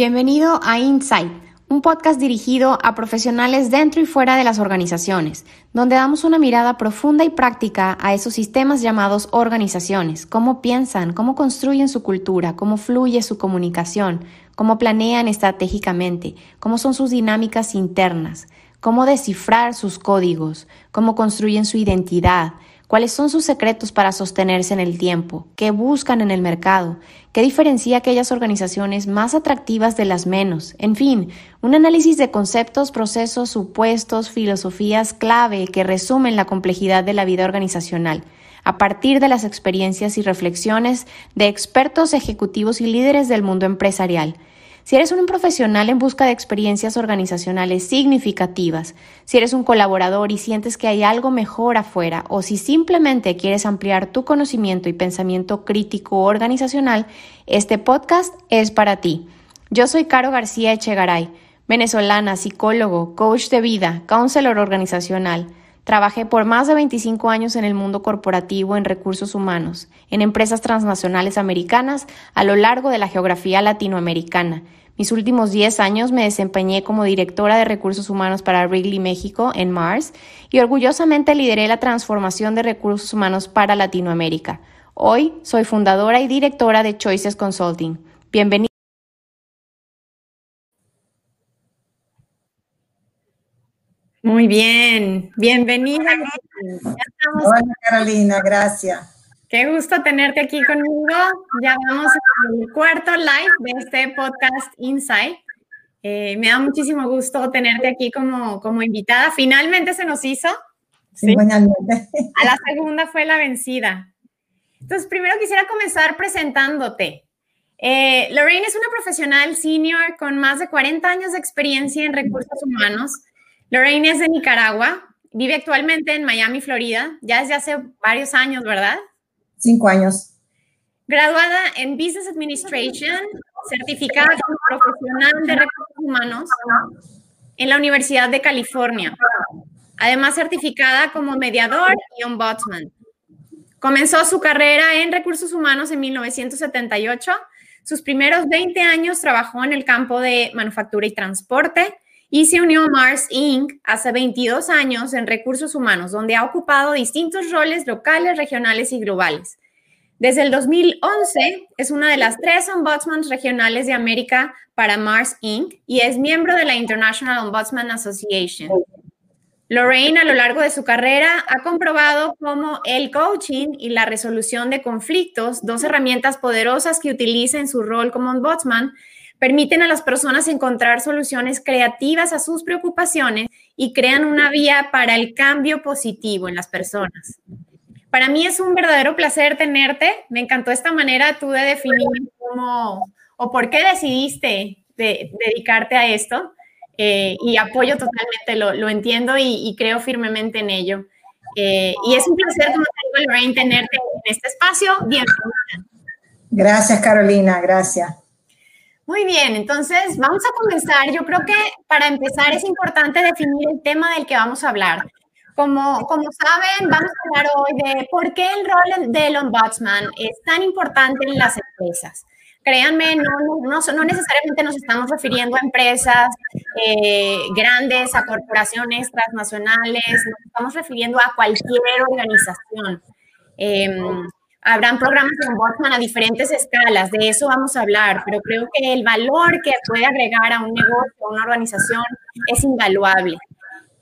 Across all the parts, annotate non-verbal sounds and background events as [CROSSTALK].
Bienvenido a Insight, un podcast dirigido a profesionales dentro y fuera de las organizaciones, donde damos una mirada profunda y práctica a esos sistemas llamados organizaciones, cómo piensan, cómo construyen su cultura, cómo fluye su comunicación, cómo planean estratégicamente, cómo son sus dinámicas internas, cómo descifrar sus códigos, cómo construyen su identidad, cuáles son sus secretos para sostenerse en el tiempo, qué buscan en el mercado, qué diferencia aquellas organizaciones más atractivas de las menos, en fin, un análisis de conceptos, procesos, supuestos, filosofías clave que resumen la complejidad de la vida organizacional. A partir de las experiencias y reflexiones de expertos ejecutivos y líderes del mundo empresarial. Si eres un profesional en busca de experiencias organizacionales significativas, si eres un colaborador y sientes que hay algo mejor afuera, o si simplemente quieres ampliar tu conocimiento y pensamiento crítico organizacional, este podcast es para ti. Yo soy Caro García Echegaray, venezolana, psicólogo, coach de vida, counselor organizacional. Trabajé por más de 25 años en el mundo corporativo en recursos humanos, en empresas transnacionales americanas a lo largo de la geografía latinoamericana mis últimos 10 años me desempeñé como directora de recursos humanos para Wrigley México en Mars y orgullosamente lideré la transformación de recursos humanos para Latinoamérica. Hoy soy fundadora y directora de Choices Consulting. Bienvenida. Muy bien, bienvenida. Hola Carolina, gracias. Qué gusto tenerte aquí conmigo. Ya vamos al cuarto live de este podcast Insight. Eh, me da muchísimo gusto tenerte aquí como, como invitada. Finalmente se nos hizo. Sí, A la segunda fue la vencida. Entonces, primero quisiera comenzar presentándote. Eh, Lorraine es una profesional senior con más de 40 años de experiencia en recursos humanos. Lorraine es de Nicaragua, vive actualmente en Miami, Florida, ya desde hace varios años, ¿verdad? Cinco años. Graduada en Business Administration, certificada como profesional de recursos humanos en la Universidad de California. Además, certificada como mediador y ombudsman. Comenzó su carrera en recursos humanos en 1978. Sus primeros 20 años trabajó en el campo de manufactura y transporte y se unió a Mars Inc. hace 22 años en recursos humanos, donde ha ocupado distintos roles locales, regionales y globales. Desde el 2011 es una de las tres ombudsmans regionales de América para Mars Inc. y es miembro de la International Ombudsman Association. Lorraine a lo largo de su carrera ha comprobado cómo el coaching y la resolución de conflictos, dos herramientas poderosas que utiliza en su rol como ombudsman, permiten a las personas encontrar soluciones creativas a sus preocupaciones y crean una vía para el cambio positivo en las personas. Para mí es un verdadero placer tenerte. Me encantó esta manera tú de definir cómo o por qué decidiste dedicarte a esto. Eh, y apoyo totalmente, lo, entiendo y, creo firmemente en ello. Eh, y es un placer, como te digo, tenerte en este espacio. Bienvenida. Gracias, Carolina, gracias. Muy bien, entonces vamos a comenzar. Yo creo que para empezar es importante definir el tema del que vamos a hablar. Como, como saben, vamos a hablar hoy de por qué el rol del ombudsman es tan importante en las empresas. Créanme, no, no, no necesariamente nos estamos refiriendo a empresas eh, grandes, a corporaciones transnacionales, nos estamos refiriendo a cualquier organización. Em, Habrán programas de ombudsman a diferentes escalas, de eso vamos a hablar, pero creo que el valor que puede agregar a un negocio, a una organización, es invaluable.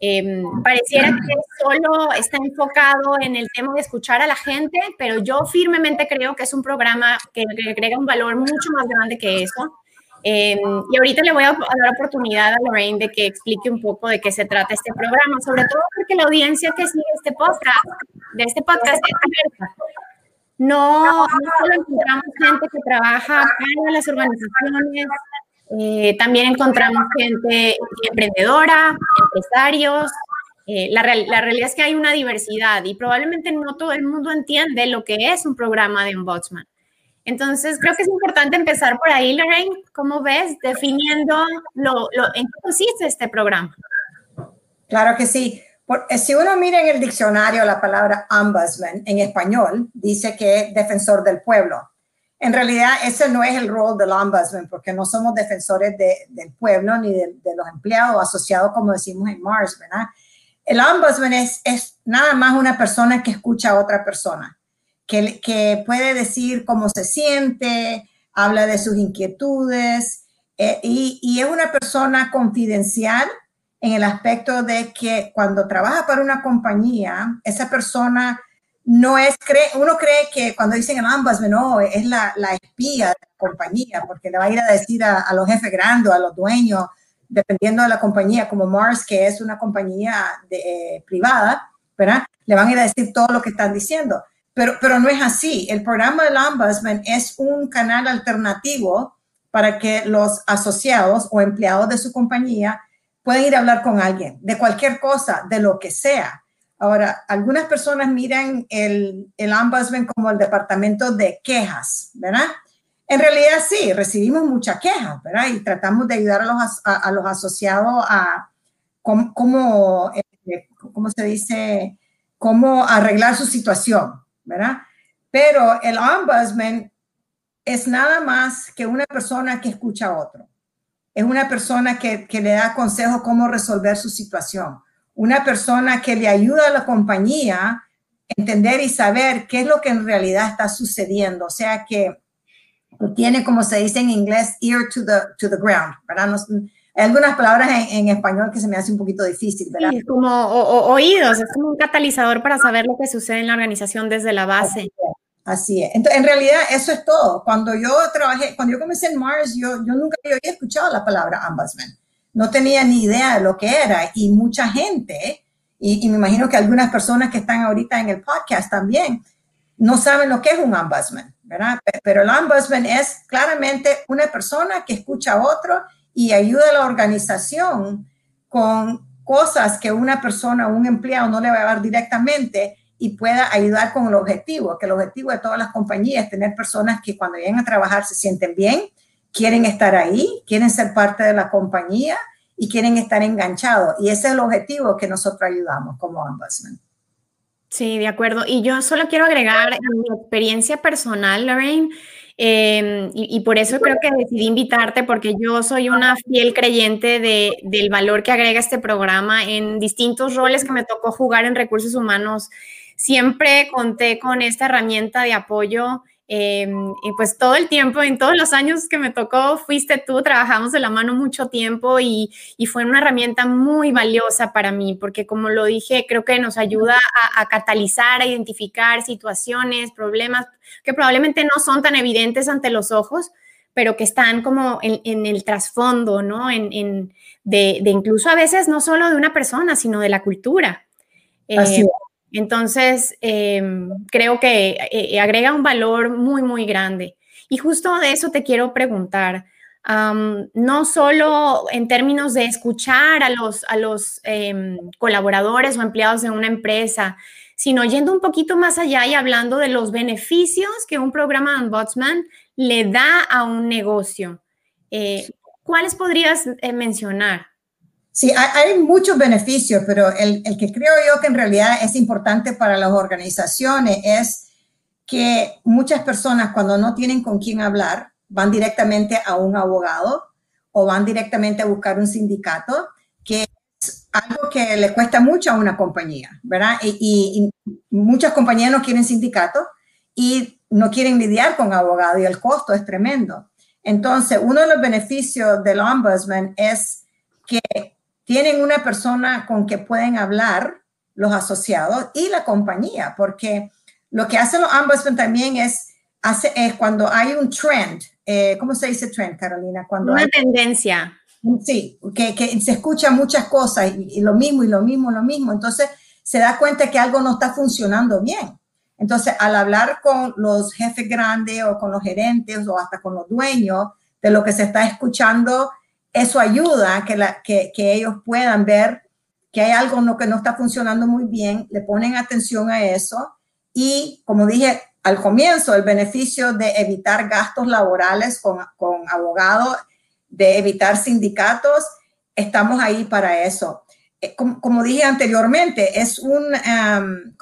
Em, pareciera que solo está enfocado en el tema de escuchar a la gente, pero yo firmemente creo que es un programa que, agrega un valor mucho más grande que eso. Em, y ahorita le voy a dar oportunidad a Lorraine de que explique un poco de qué se trata este programa, sobre todo porque la audiencia que sigue este podcast, de este podcast es abierta. No, no solo encontramos gente que trabaja para las organizaciones, eh, también encontramos gente emprendedora, empresarios. Eh, la, la, realidad es que hay una diversidad y probablemente no todo el mundo entiende lo que es un programa de ombudsman. Entonces, creo que es importante empezar por ahí, Lorraine. ¿Cómo ves? Definiendo lo, lo, en qué consiste este programa. Claro que sí. Eh, si uno mira en el diccionario la palabra ombudsman en español, dice que es defensor del pueblo. en realidad ese no es el rol del ombudsman, porque no somos defensores del pueblo ni de, los empleados asociados, como decimos en Mars, ¿verdad? El ombudsman es, es nada más una persona que escucha a otra persona, que, que puede decir cómo se siente, habla de sus inquietudes eh, y, y es una persona confidencial en el aspecto de que cuando trabaja para una compañía, esa persona no es, cree, uno cree que cuando dicen el ombudsman, no, es la, la, espía de la compañía, porque le va a ir a decir a, los jefes grandes, a los dueños, dependiendo de la compañía, como Mars, que es una compañía de, eh, privada, ¿verdad? Le van a ir a decir todo lo que están diciendo. Pero, pero no es así. El programa del Ombudsman es un canal alternativo para que los asociados o empleados de su compañía puedan ir a hablar con alguien de cualquier cosa, de lo que sea Ahora, algunas personas miran el, el ombudsman como el departamento de quejas, ¿verdad? En realidad sí, recibimos muchas quejas, ¿verdad? Y tratamos de ayudar a los, a, los asociados a cómo, eh, cómo, se dice, cómo arreglar su situación, ¿verdad? Pero el ombudsman es nada más que una persona que escucha a otro. Es una persona que, que le da consejos cómo resolver su situación una persona que le ayuda a la compañía a entender y saber qué es lo que en realidad está sucediendo. O sea que tiene, como se dice en inglés, ear to the, to the ground, ¿verdad? hay algunas palabras en, español que se me hace un poquito difícil, ¿verdad? Sí, como oídos, es como un catalizador para saber lo que sucede en la organización desde la base. Así es. Entonces, en realidad, eso es todo. Cuando yo trabajé, cuando yo comencé en Mars, yo, nunca había escuchado la palabra ombudsman no tenía ni idea de lo que era y mucha gente, y, me imagino que algunas personas que están ahorita en el podcast también, no saben lo que es un ombudsman, ¿verdad? Pero el ombudsman es claramente una persona que escucha a otro y ayuda a la organización con cosas que una persona, un empleado no le va a dar directamente y pueda ayudar con el objetivo, que el objetivo de todas las compañías es tener personas que cuando lleguen a trabajar se sienten bien, quieren estar ahí, quieren ser parte de la compañía y quieren estar enganchados. Y ese es el objetivo que nosotros ayudamos como ombudsman. Sí, de acuerdo. Y yo solo quiero agregar mi experiencia personal, Lorraine, em, y, por eso creo que decidí invitarte, porque yo soy una fiel creyente de, del valor que agrega este programa en distintos roles que me tocó jugar en recursos humanos. Siempre conté con esta herramienta de apoyo Em, y pues todo el tiempo, en todos los años que me tocó, fuiste tú, trabajamos de la mano mucho tiempo y, y fue una herramienta muy valiosa para mí, porque como lo dije, creo que nos ayuda a, catalizar, a identificar situaciones, problemas que probablemente no son tan evidentes ante los ojos, pero que están como en, en el trasfondo, ¿no? En, en de, de, incluso a veces no solo de una persona, sino de la cultura. Así eh, entonces, em, creo que eh, eh, agrega un valor muy, muy grande. Y justo de eso te quiero preguntar. no solo en términos de escuchar a los, a los em, colaboradores o empleados de una empresa, sino yendo un poquito más allá y hablando de los beneficios que un programa de ombudsman le da a un negocio. Eh, ¿Cuáles podrías mencionar? Sí, hay, muchos beneficios, pero el, que creo yo que en realidad es importante para las organizaciones es que muchas personas cuando no tienen con quién hablar van directamente a un abogado o van directamente a buscar un sindicato, que es algo que le cuesta mucho a una compañía, ¿verdad? Y, muchas compañías no quieren sindicato y no quieren lidiar con abogados y el costo es tremendo. Entonces, uno de los beneficios del ombudsman es que tienen una persona con que pueden hablar los asociados y la compañía, porque lo que hacen los ambos también es, hace, es cuando hay un trend, eh, ¿cómo se dice trend, Carolina? Cuando Una tendencia. Sí, que, que, se escuchan muchas cosas y, lo mismo y lo mismo, lo mismo. Entonces se da cuenta que algo no está funcionando bien. Entonces, al hablar con los jefes grandes o con los gerentes o hasta con los dueños de lo que se está escuchando eso ayuda que, que, ellos puedan ver que hay algo no, que no está funcionando muy bien, le ponen atención a eso y, como dije al comienzo, el beneficio de evitar gastos laborales con, con abogados, de evitar sindicatos, estamos ahí para eso. eh, como, dije anteriormente, es un,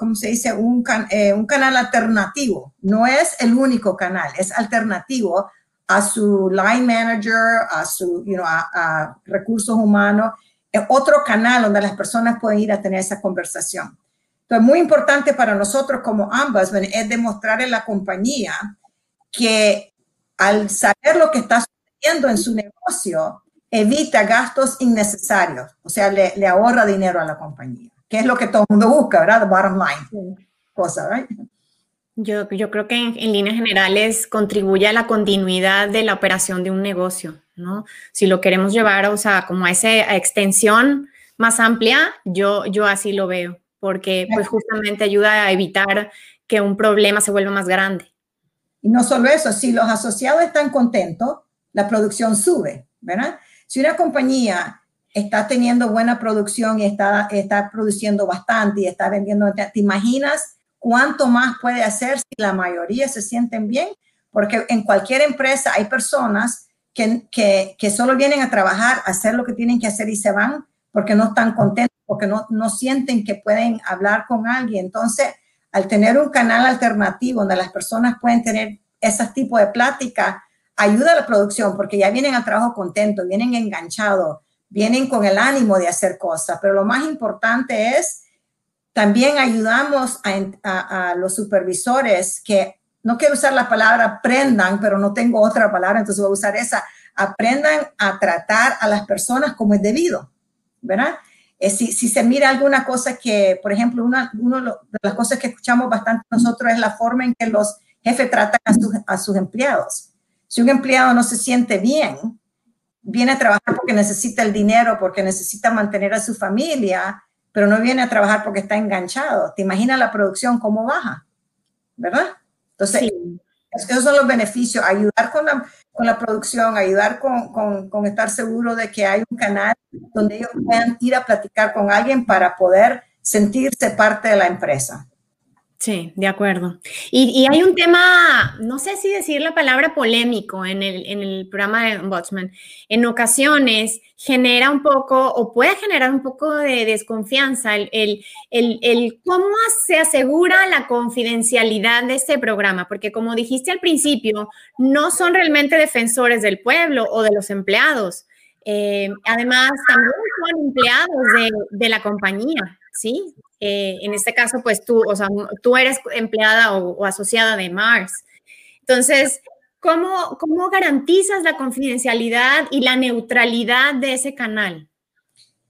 um, se dice? Un, eh, un, canal alternativo. No es el único canal, es alternativo a su line manager, a su, you know, a, recursos humanos. Es otro canal donde las personas pueden ir a tener esa conversación. Entonces, muy importante para nosotros como ambas es demostrarle a la compañía que al saber lo que está sucediendo en su negocio, evita gastos innecesarios, o sea, le, ahorra dinero a la compañía, que es lo que todo el mundo busca, ¿verdad? The bottom line. Cosa, ¿right? Yo, yo creo que en, líneas generales contribuye a la continuidad de la operación de un negocio, ¿no? Si lo queremos llevar, o sea, como a esa extensión más amplia, yo, yo así lo veo, porque pues justamente ayuda a evitar que un problema se vuelva más grande. Y no solo eso, si los asociados están contentos, la producción sube, ¿verdad? Si una compañía está teniendo buena producción y está, está produciendo bastante y está vendiendo, ¿te imaginas cuánto más puede hacer si la mayoría se sienten bien? Porque en cualquier empresa hay personas que, que, que solo vienen a trabajar, a hacer lo que tienen que hacer y se van porque no están contentos, porque no, no sienten que pueden hablar con alguien. Entonces, al tener un canal alternativo donde las personas pueden tener ese tipo de plática, ayuda a la producción porque ya vienen al trabajo contentos, vienen enganchados, vienen con el ánimo de hacer cosas, pero lo más importante es también ayudamos a, los supervisores que, no quiero usar la palabra aprendan, pero no tengo otra palabra, entonces voy a usar esa, aprendan a tratar a las personas como es debido, ¿verdad? Eh, si, se mira alguna cosa que, por ejemplo, una, de las cosas que escuchamos bastante nosotros es la forma en que los jefes tratan a sus empleados. Si un empleado no se siente bien, viene a trabajar porque necesita el dinero, porque necesita mantener a su familia, pero no viene a trabajar porque está enganchado. ¿Te imaginas la producción cómo baja? ¿Verdad? Entonces, esos son los beneficios, ayudar con la, con la producción, ayudar con, con, con, estar seguro de que hay un canal donde ellos puedan ir a platicar con alguien para poder sentirse parte de la empresa. Sí, de acuerdo. Y, hay un tema, no sé si decir la palabra polémico en el, en el programa de Ombudsman. En ocasiones genera un poco o puede generar un poco de desconfianza el, el, el, cómo se asegura la confidencialidad de este programa, porque como dijiste al principio, no son realmente defensores del pueblo o de los empleados. Eh, además, también son empleados de, de la compañía, ¿sí? Eh, en este caso, pues tú, o sea, tú eres empleada o, asociada de Mars. Entonces, ¿cómo, ¿cómo garantizas la confidencialidad y la neutralidad de ese canal?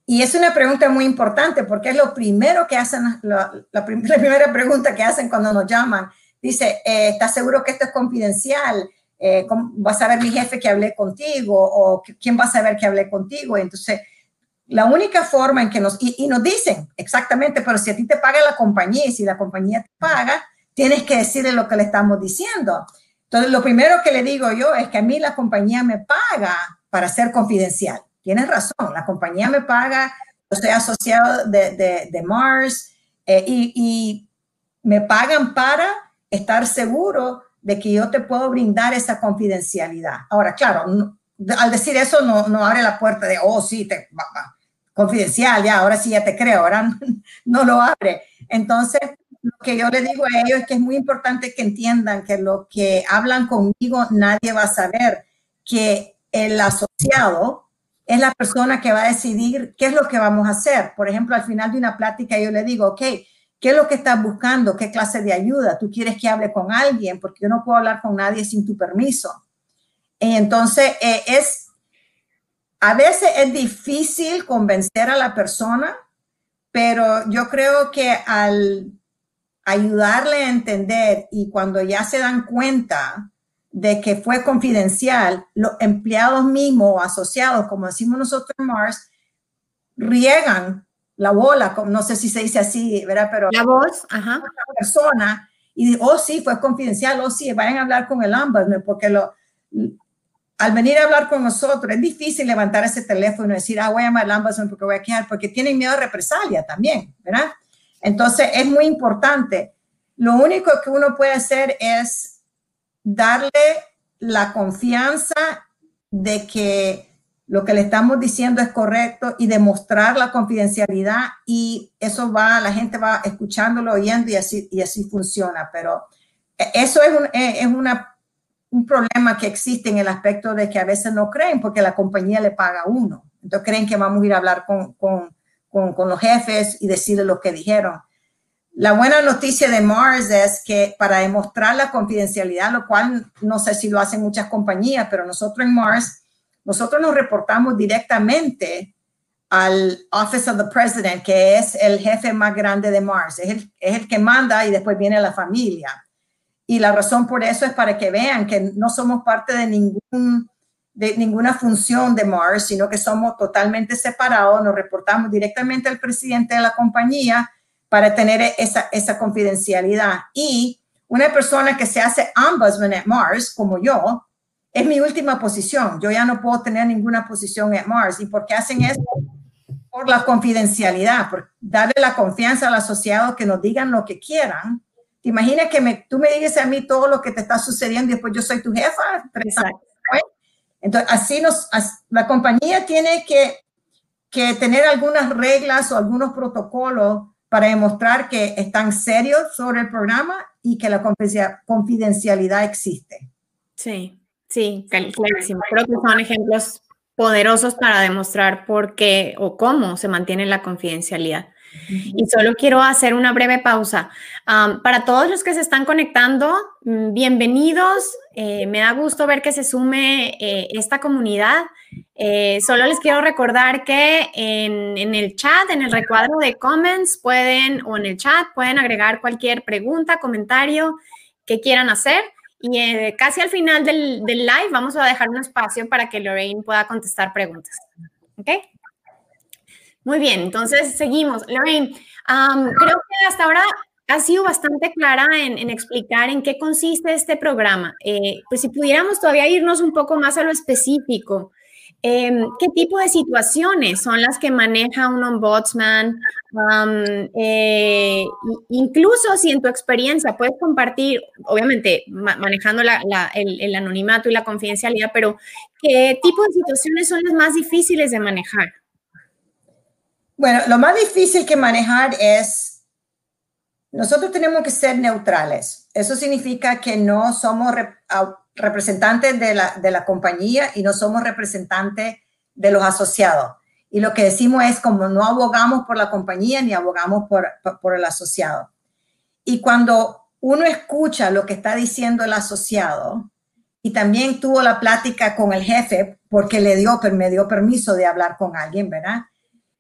Y es una pregunta muy importante porque es lo primero que hacen, la, [LAUGHS] primera pregunta que hacen cuando nos llaman. Dice, eh, ¿estás seguro que esto es confidencial? Eh, ¿Va a saber mi jefe que hablé contigo? ¿O quién va a saber que hablé contigo? Entonces, la única forma en que nos, y, nos dicen exactamente, pero si a ti te paga la compañía y si la compañía te paga, tienes que decirle lo que le estamos diciendo. Entonces, lo primero que le digo yo es que a mí la compañía me paga para ser confidencial. Tienes razón, la compañía me paga, yo estoy asociado de, de, Mars eh, y, me pagan para estar seguro de que yo te puedo brindar esa confidencialidad. Ahora, claro, al decir eso no, abre la puerta de, oh, sí, te, confidencial, ya, ahora sí ya te creo, ahora [LAUGHS] no, lo abre. Entonces, lo que yo le digo a ellos es que es muy importante que entiendan que lo que hablan conmigo nadie va a saber, que el asociado es la persona que va a decidir qué es lo que vamos a hacer. Por ejemplo, al final de una plática yo le digo, ok, ¿qué es lo que estás buscando? ¿Qué clase de ayuda? ¿Tú quieres que hable con alguien? Porque yo no puedo hablar con nadie sin tu permiso. entonces, eh, es a veces es difícil convencer a la persona, pero yo creo que al ayudarle a entender y cuando ya se dan cuenta de que fue confidencial, los empleados mismos asociados, como decimos nosotros en Mars, riegan la bola, no sé si se dice así, ¿verdad? Pero la voz, ajá. La persona y oh sí, fue confidencial, oh sí, vayan a hablar con el ombudsman porque lo, al venir a hablar con nosotros, es difícil levantar ese teléfono y decir, ah, voy a llamar al Amazon porque voy a quejar, porque tienen miedo a represalia también, ¿verdad? Entonces, es muy importante. Lo único que uno puede hacer es darle la confianza de que lo que le estamos diciendo es correcto y demostrar la confidencialidad y eso va, la gente va escuchándolo, oyendo y así, y así funciona. Pero eso es, un, es una, un problema que existe en el aspecto de que a veces no creen porque la compañía le paga a uno. Entonces creen que vamos a ir a hablar con, con, con, con los jefes y decirle lo que dijeron. La buena noticia de Mars es que para demostrar la confidencialidad, lo cual no sé si lo hacen muchas compañías, pero nosotros en Mars, nosotros nos reportamos directamente al Office of the President, que es el jefe más grande de Mars, es el, es el que manda y después viene la familia. Y la razón por eso es para que vean que no somos parte de, ningún, de ninguna función de Mars, sino que somos totalmente separados, nos reportamos directamente al presidente de la compañía para tener esa, esa confidencialidad. Y una persona que se hace ombudsman at Mars, como yo, es mi última posición. Yo ya no puedo tener ninguna posición en Mars. ¿Y por qué hacen eso? Por la confidencialidad, por darle la confianza al asociado que nos digan lo que quieran. ¿Te imaginas que me, tú me digas a mí todo lo que te está sucediendo y después yo soy tu jefa? Entonces, así nos, la compañía tiene que, que tener algunas reglas o algunos protocolos para demostrar que están serios sobre el programa y que la confidencialidad existe. Sí, sí, clarísimo. Creo que son ejemplos poderosos para demostrar por qué o cómo se mantiene la confidencialidad. Y solo quiero hacer una breve pausa. para todos los que se están conectando, mm, bienvenidos. Eh, me da gusto ver que se sume eh, esta comunidad. Eh, solo les quiero recordar que en, el chat, en el recuadro de comments, pueden, o en el chat, pueden agregar cualquier pregunta, comentario que quieran hacer. Y casi al final del, del live vamos a dejar un espacio para que Lorraine pueda contestar preguntas. ¿Ok? Muy bien, entonces seguimos. Lorraine, creo que hasta ahora ha sido bastante clara en, explicar en qué consiste este programa. Eh, pues si pudiéramos todavía irnos un poco más a lo específico, em, ¿qué tipo de situaciones son las que maneja un ombudsman? Eh, incluso si en tu experiencia puedes compartir, obviamente manejando el anonimato y la confidencialidad, pero ¿qué tipo de situaciones son las más difíciles de manejar? Bueno, lo más difícil que manejar es, nosotros tenemos que ser neutrales. Eso significa que no somos representantes de la, de la compañía y no somos representantes de los asociados. Y lo que decimos es como no abogamos por la compañía ni abogamos por, por, el asociado. Y cuando uno escucha lo que está diciendo el asociado y también tuvo la plática con el jefe porque le dio, me dio permiso de hablar con alguien, ¿verdad?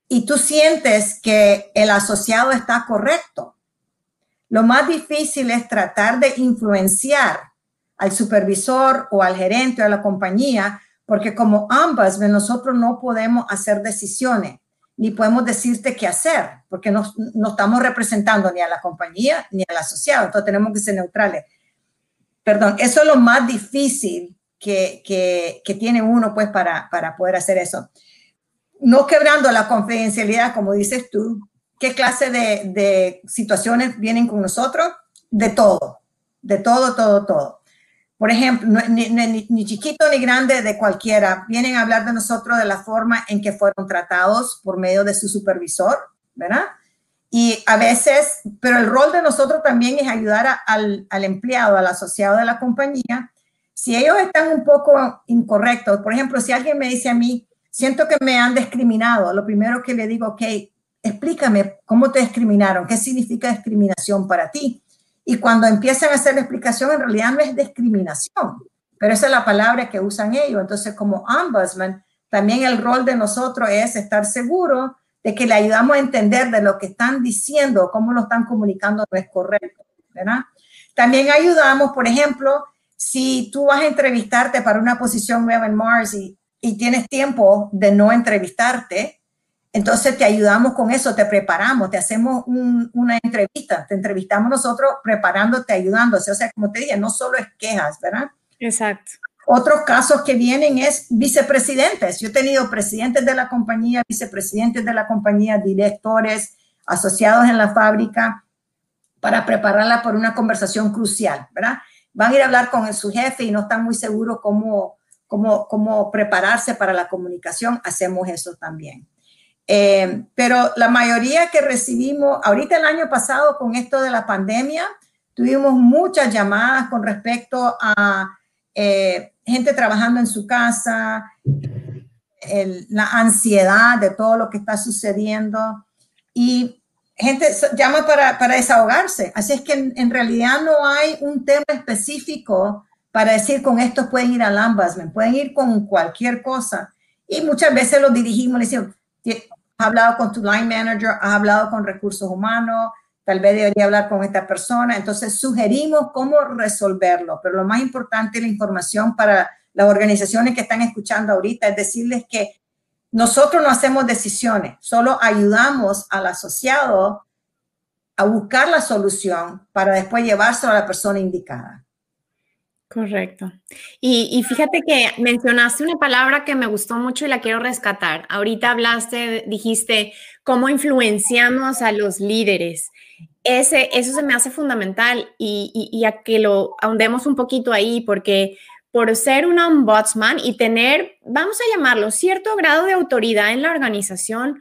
Y tú sientes que el asociado está correcto. Lo más difícil es tratar de influenciar al supervisor o al gerente o a la compañía, porque como ambas, nosotros no podemos hacer decisiones, ni podemos decirte qué hacer, porque no, estamos representando ni a la compañía ni al asociado, entonces tenemos que ser neutrales. Perdón, eso es lo más difícil que, que, tiene uno pues para, para poder hacer eso no quebrando la confidencialidad, como dices tú, ¿qué clase de, situaciones vienen con nosotros? De todo, de todo, todo, todo. Por ejemplo, ni, chiquito ni grande, de cualquiera, vienen a hablar de nosotros de la forma en que fueron tratados por medio de su supervisor, ¿verdad? Y a veces, pero el rol de nosotros también es ayudar al, al empleado, al asociado de la compañía. Si ellos están un poco incorrectos, por ejemplo, si alguien me dice a mí, siento que me han discriminado, lo primero que le digo, ok, explícame cómo te discriminaron, qué significa discriminación para ti. Y cuando empiezan a hacer la explicación, en realidad no es discriminación, pero esa es la palabra que usan ellos. Entonces, como ombudsman, también el rol de nosotros es estar seguro de que le ayudamos a entender de lo que están diciendo, cómo lo están comunicando no es correcto, ¿verdad? También ayudamos, por ejemplo, si tú vas a entrevistarte para una posición nueva en Mars y y tienes tiempo de no entrevistarte, entonces te ayudamos con eso, te preparamos, te hacemos una entrevista, te entrevistamos nosotros preparándote, ayudándote. O sea, como te dije, no solo es quejas, ¿verdad? Exacto. Otros casos que vienen es vicepresidentes. Yo he tenido presidentes de la compañía, vicepresidentes de la compañía, directores, asociados en la fábrica, para prepararla por una conversación crucial, ¿verdad? Van a ir a hablar con su jefe y no están muy seguros cómo, cómo, cómo prepararse para la comunicación, hacemos eso también. Eh, pero la mayoría que recibimos, ahorita el año pasado con esto de la pandemia, tuvimos muchas llamadas con respecto a eh, gente trabajando en su casa, la ansiedad de todo lo que está sucediendo y gente llama para, para desahogarse. Así es que en, realidad no hay un tema específico para decir con esto pueden ir al ambasmen, pueden ir con cualquier cosa. Y muchas veces los dirigimos, le decimos, has hablado con tu line manager, has hablado con recursos humanos, tal vez debería hablar con esta persona. Entonces sugerimos cómo resolverlo, pero lo más importante, la información para las organizaciones que están escuchando ahorita es decirles que nosotros no hacemos decisiones, solo ayudamos al asociado a buscar la solución para después llevárselo a la persona indicada. Correcto. Y, fíjate que mencionaste una palabra que me gustó mucho y la quiero rescatar. Ahorita hablaste, dijiste, cómo influenciamos a los líderes. Ese, eso se me hace fundamental y, y a que lo ahondemos un poquito ahí, porque por ser un ombudsman y tener, vamos a llamarlo, cierto grado de autoridad en la organización,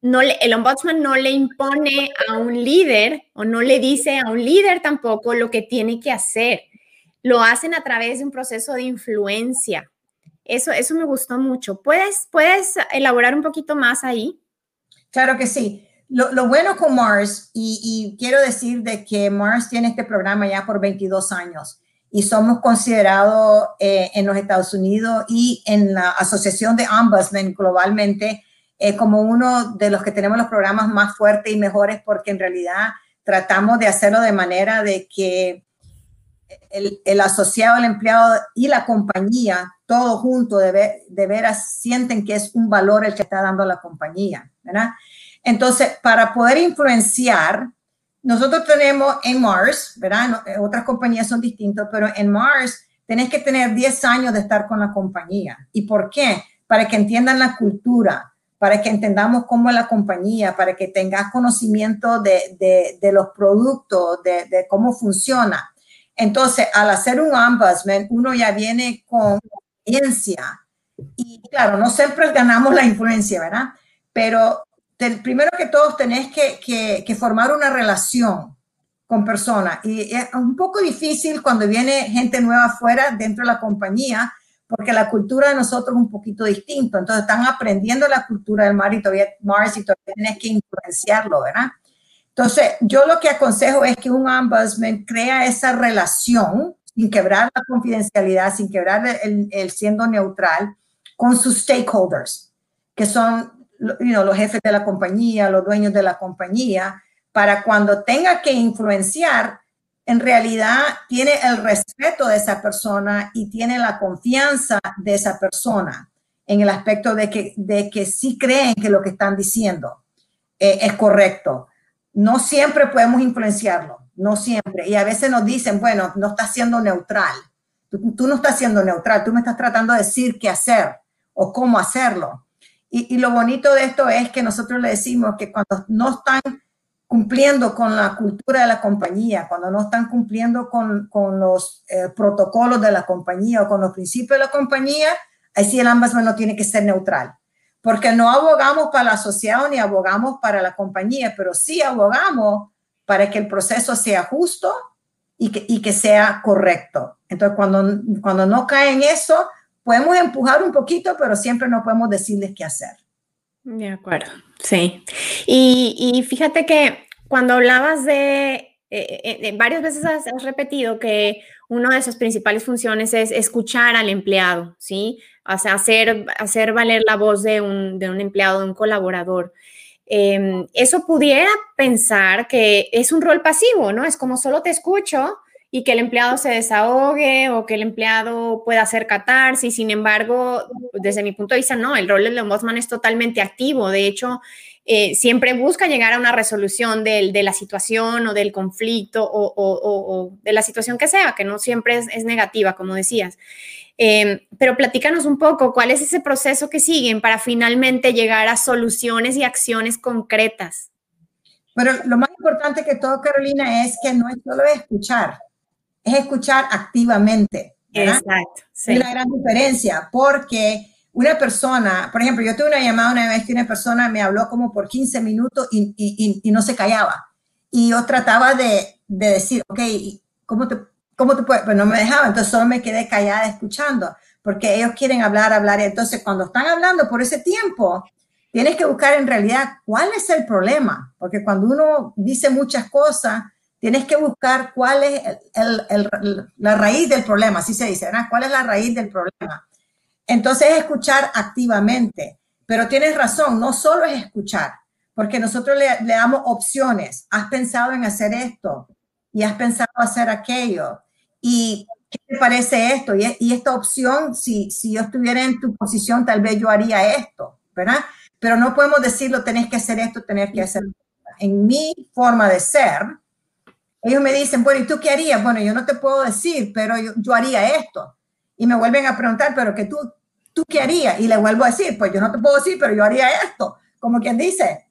no el ombudsman no le impone a un líder o no le dice a un líder tampoco lo que tiene que hacer lo hacen a través de un proceso de influencia. Eso, eso me gustó mucho. ¿Puedes, ¿Puedes elaborar un poquito más ahí? Claro que sí. Lo, bueno con Mars, y, quiero decir de que Mars tiene este programa ya por 22 años y somos considerados eh, en los Estados Unidos y en la Asociación de Ombudsmen globalmente eh, como uno de los que tenemos los programas más fuertes y mejores porque en realidad tratamos de hacerlo de manera de que el, asociado, el empleado y la compañía, todo junto, de, de, veras sienten que es un valor el que está dando la compañía. Entonces, para poder influenciar, nosotros tenemos en Mars, ¿verdad? Eh, otras compañías son distintas, pero en Mars tenés que tener 10 años de estar con la compañía. ¿Y por qué? Para que entiendan la cultura, para que entendamos cómo es la compañía, para que tengas conocimiento de, de, los productos, de cómo funciona. Entonces, al hacer un ombudsman, uno ya viene con influencia. Y claro, no siempre ganamos la influencia, ¿verdad? Pero primero que todo tenés que, que, formar una relación con personas. Y es un poco difícil cuando viene gente nueva afuera dentro de la compañía, porque la cultura de nosotros es un poquito distinto. Entonces están aprendiendo la cultura del mar y todavía Mars y todavía tienes que influenciarlo, ¿verdad? Entonces, yo lo que aconsejo es que un ombudsman crea esa relación sin quebrar la confidencialidad, sin quebrar el, siendo neutral con sus stakeholders, que son los jefes de la compañía, los dueños de la compañía, para cuando tenga que influenciar, en realidad tiene el respeto de esa persona y tiene la confianza de esa persona en el aspecto de que, de que sí creen que lo que están diciendo eh, es correcto no siempre podemos influenciarlo, no siempre. Y a veces nos dicen, bueno, no estás siendo neutral. Tú, no estás siendo neutral, tú me estás tratando de decir qué hacer o cómo hacerlo. Y, lo bonito de esto es que nosotros le decimos que cuando no están cumpliendo con la cultura de la compañía, cuando no están cumpliendo con, los eh, protocolos de la compañía o con los principios de la compañía, ahí sí el ambas no tiene que ser neutral porque no abogamos para la asociado ni abogamos para la compañía, pero sí abogamos para que el proceso sea justo y que, y que sea correcto. Entonces, cuando, cuando no cae en eso, podemos empujar un poquito, pero siempre no podemos decirles qué hacer. De acuerdo, sí. Y, y fíjate que cuando hablabas de, eh, eh, eh varias veces has, has, repetido que una de sus principales funciones es escuchar al empleado, ¿sí? O sea, hacer, hacer valer la voz de un, de un empleado, de un colaborador. Em, eso pudiera pensar que es un rol pasivo, ¿no? Es como solo te escucho y que el empleado se desahogue o que el empleado pueda hacer catarsis. Sin embargo, desde mi punto de vista, no, el rol del ombudsman es totalmente activo. De hecho, eh, siempre busca llegar a una resolución de, de la situación o del conflicto o, o, o, de la situación que sea, que no siempre es, es negativa, como decías. Em, pero platícanos un poco, ¿cuál es ese proceso que siguen para finalmente llegar a soluciones y acciones concretas? Pero lo más importante que todo, Carolina, es que no es solo escuchar, es escuchar activamente, Exacto. Sí. Es la gran diferencia, porque una persona, por ejemplo, yo tuve una llamada una vez que una persona me habló como por 15 minutos y, y, y no se callaba. Y yo trataba de, de decir, ok, ¿cómo te, cómo te puedes? Pues no me dejaba, entonces solo me quedé callada escuchando, porque ellos quieren hablar, hablar. Entonces, cuando están hablando por ese tiempo, tienes que buscar en realidad cuál es el problema, porque cuando uno dice muchas cosas, tienes que buscar cuál es el, el, la raíz del problema, así se dice, ¿verdad? ¿Cuál es la raíz del problema? Entonces, escuchar activamente. Pero tienes razón, no solo es escuchar, porque nosotros le, le, damos opciones. Has pensado en hacer esto y has pensado hacer aquello. ¿Y qué te parece esto? Y, y esta opción, si, si yo estuviera en tu posición, tal vez yo haría esto, ¿verdad? Pero no podemos decirlo, tenés que hacer esto, tener que hacer. En mi forma de ser, ellos me dicen, bueno, ¿y tú qué harías? Bueno, yo no te puedo decir, pero yo, yo haría esto. Y me vuelven a preguntar, pero que tú, ¿tú qué harías? Y le vuelvo a decir, pues yo no te puedo decir, pero yo haría esto. Como quien dice,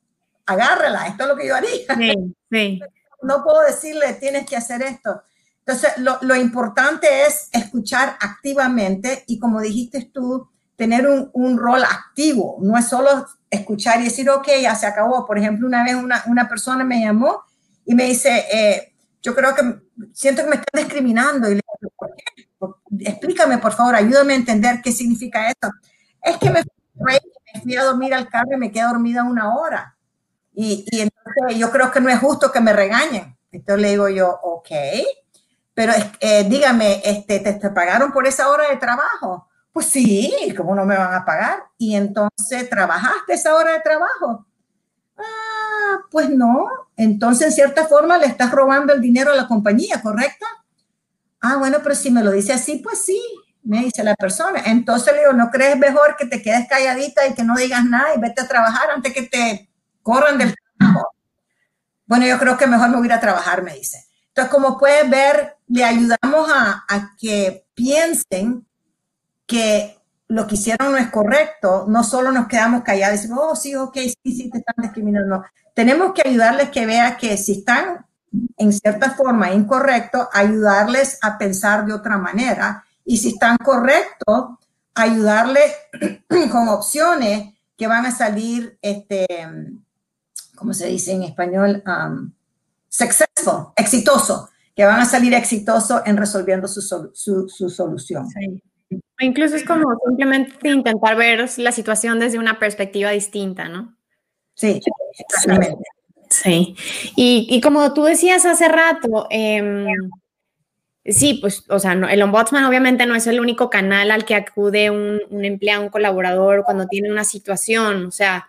agárrala, esto es lo que yo haría. Sí, sí. [LAUGHS] No puedo decirle, tienes que hacer esto. Entonces, lo, importante es escuchar activamente y como dijiste tú, tener un, rol activo. No es solo escuchar y decir, ok, ya se acabó. Por ejemplo, una vez una, persona me llamó y me dice, eh, yo creo que siento que me están discriminando. Y le ¿por? Explícame, por favor, ayúdame a entender qué significa esto. Es que me fui a dormir al carro y me quedé dormida una hora. Y, y, entonces yo creo que no es justo que me regañen. Entonces le digo yo, ok, pero eh, dígame, este, ¿te, ¿te, pagaron por esa hora de trabajo? Pues sí, ¿cómo no me van a pagar? Y entonces, ¿trabajaste esa hora de trabajo? Ah, pues no. Entonces, en cierta forma, le estás robando el dinero a la compañía, ¿correcto? Ah, bueno, pero si me lo dice así, pues sí, me dice la persona. Entonces le digo, ¿no crees mejor que te quedes calladita y que no digas nada y vete a trabajar antes que te corran del trabajo? Bueno, yo creo que mejor me voy a ir a trabajar, me dice. Entonces, como puedes ver, le ayudamos a, a que piensen que lo que hicieron no es correcto, no solo nos quedamos callados y decimos, oh, sí, ok, sí, sí, te están discriminando. Tenemos que ayudarles que vean que si están en cierta forma incorrecto, ayudarles a pensar de otra manera. Y si están correctos, ayudarles [CLEARS THROAT] con opciones que van a salir, este, ¿cómo se dice en español? Um, successful, exitoso, que van a salir exitosos en resolviendo su, su, su solución. Incluso es como simplemente intentar ver la situación desde una perspectiva distinta, ¿no? Sí, exactamente. Sí, y, y, como tú decías hace rato, eh, sí, pues, o sea, no, el ombudsman obviamente no es el único canal al que acude un, un, empleado, un colaborador cuando tiene una situación, o sea,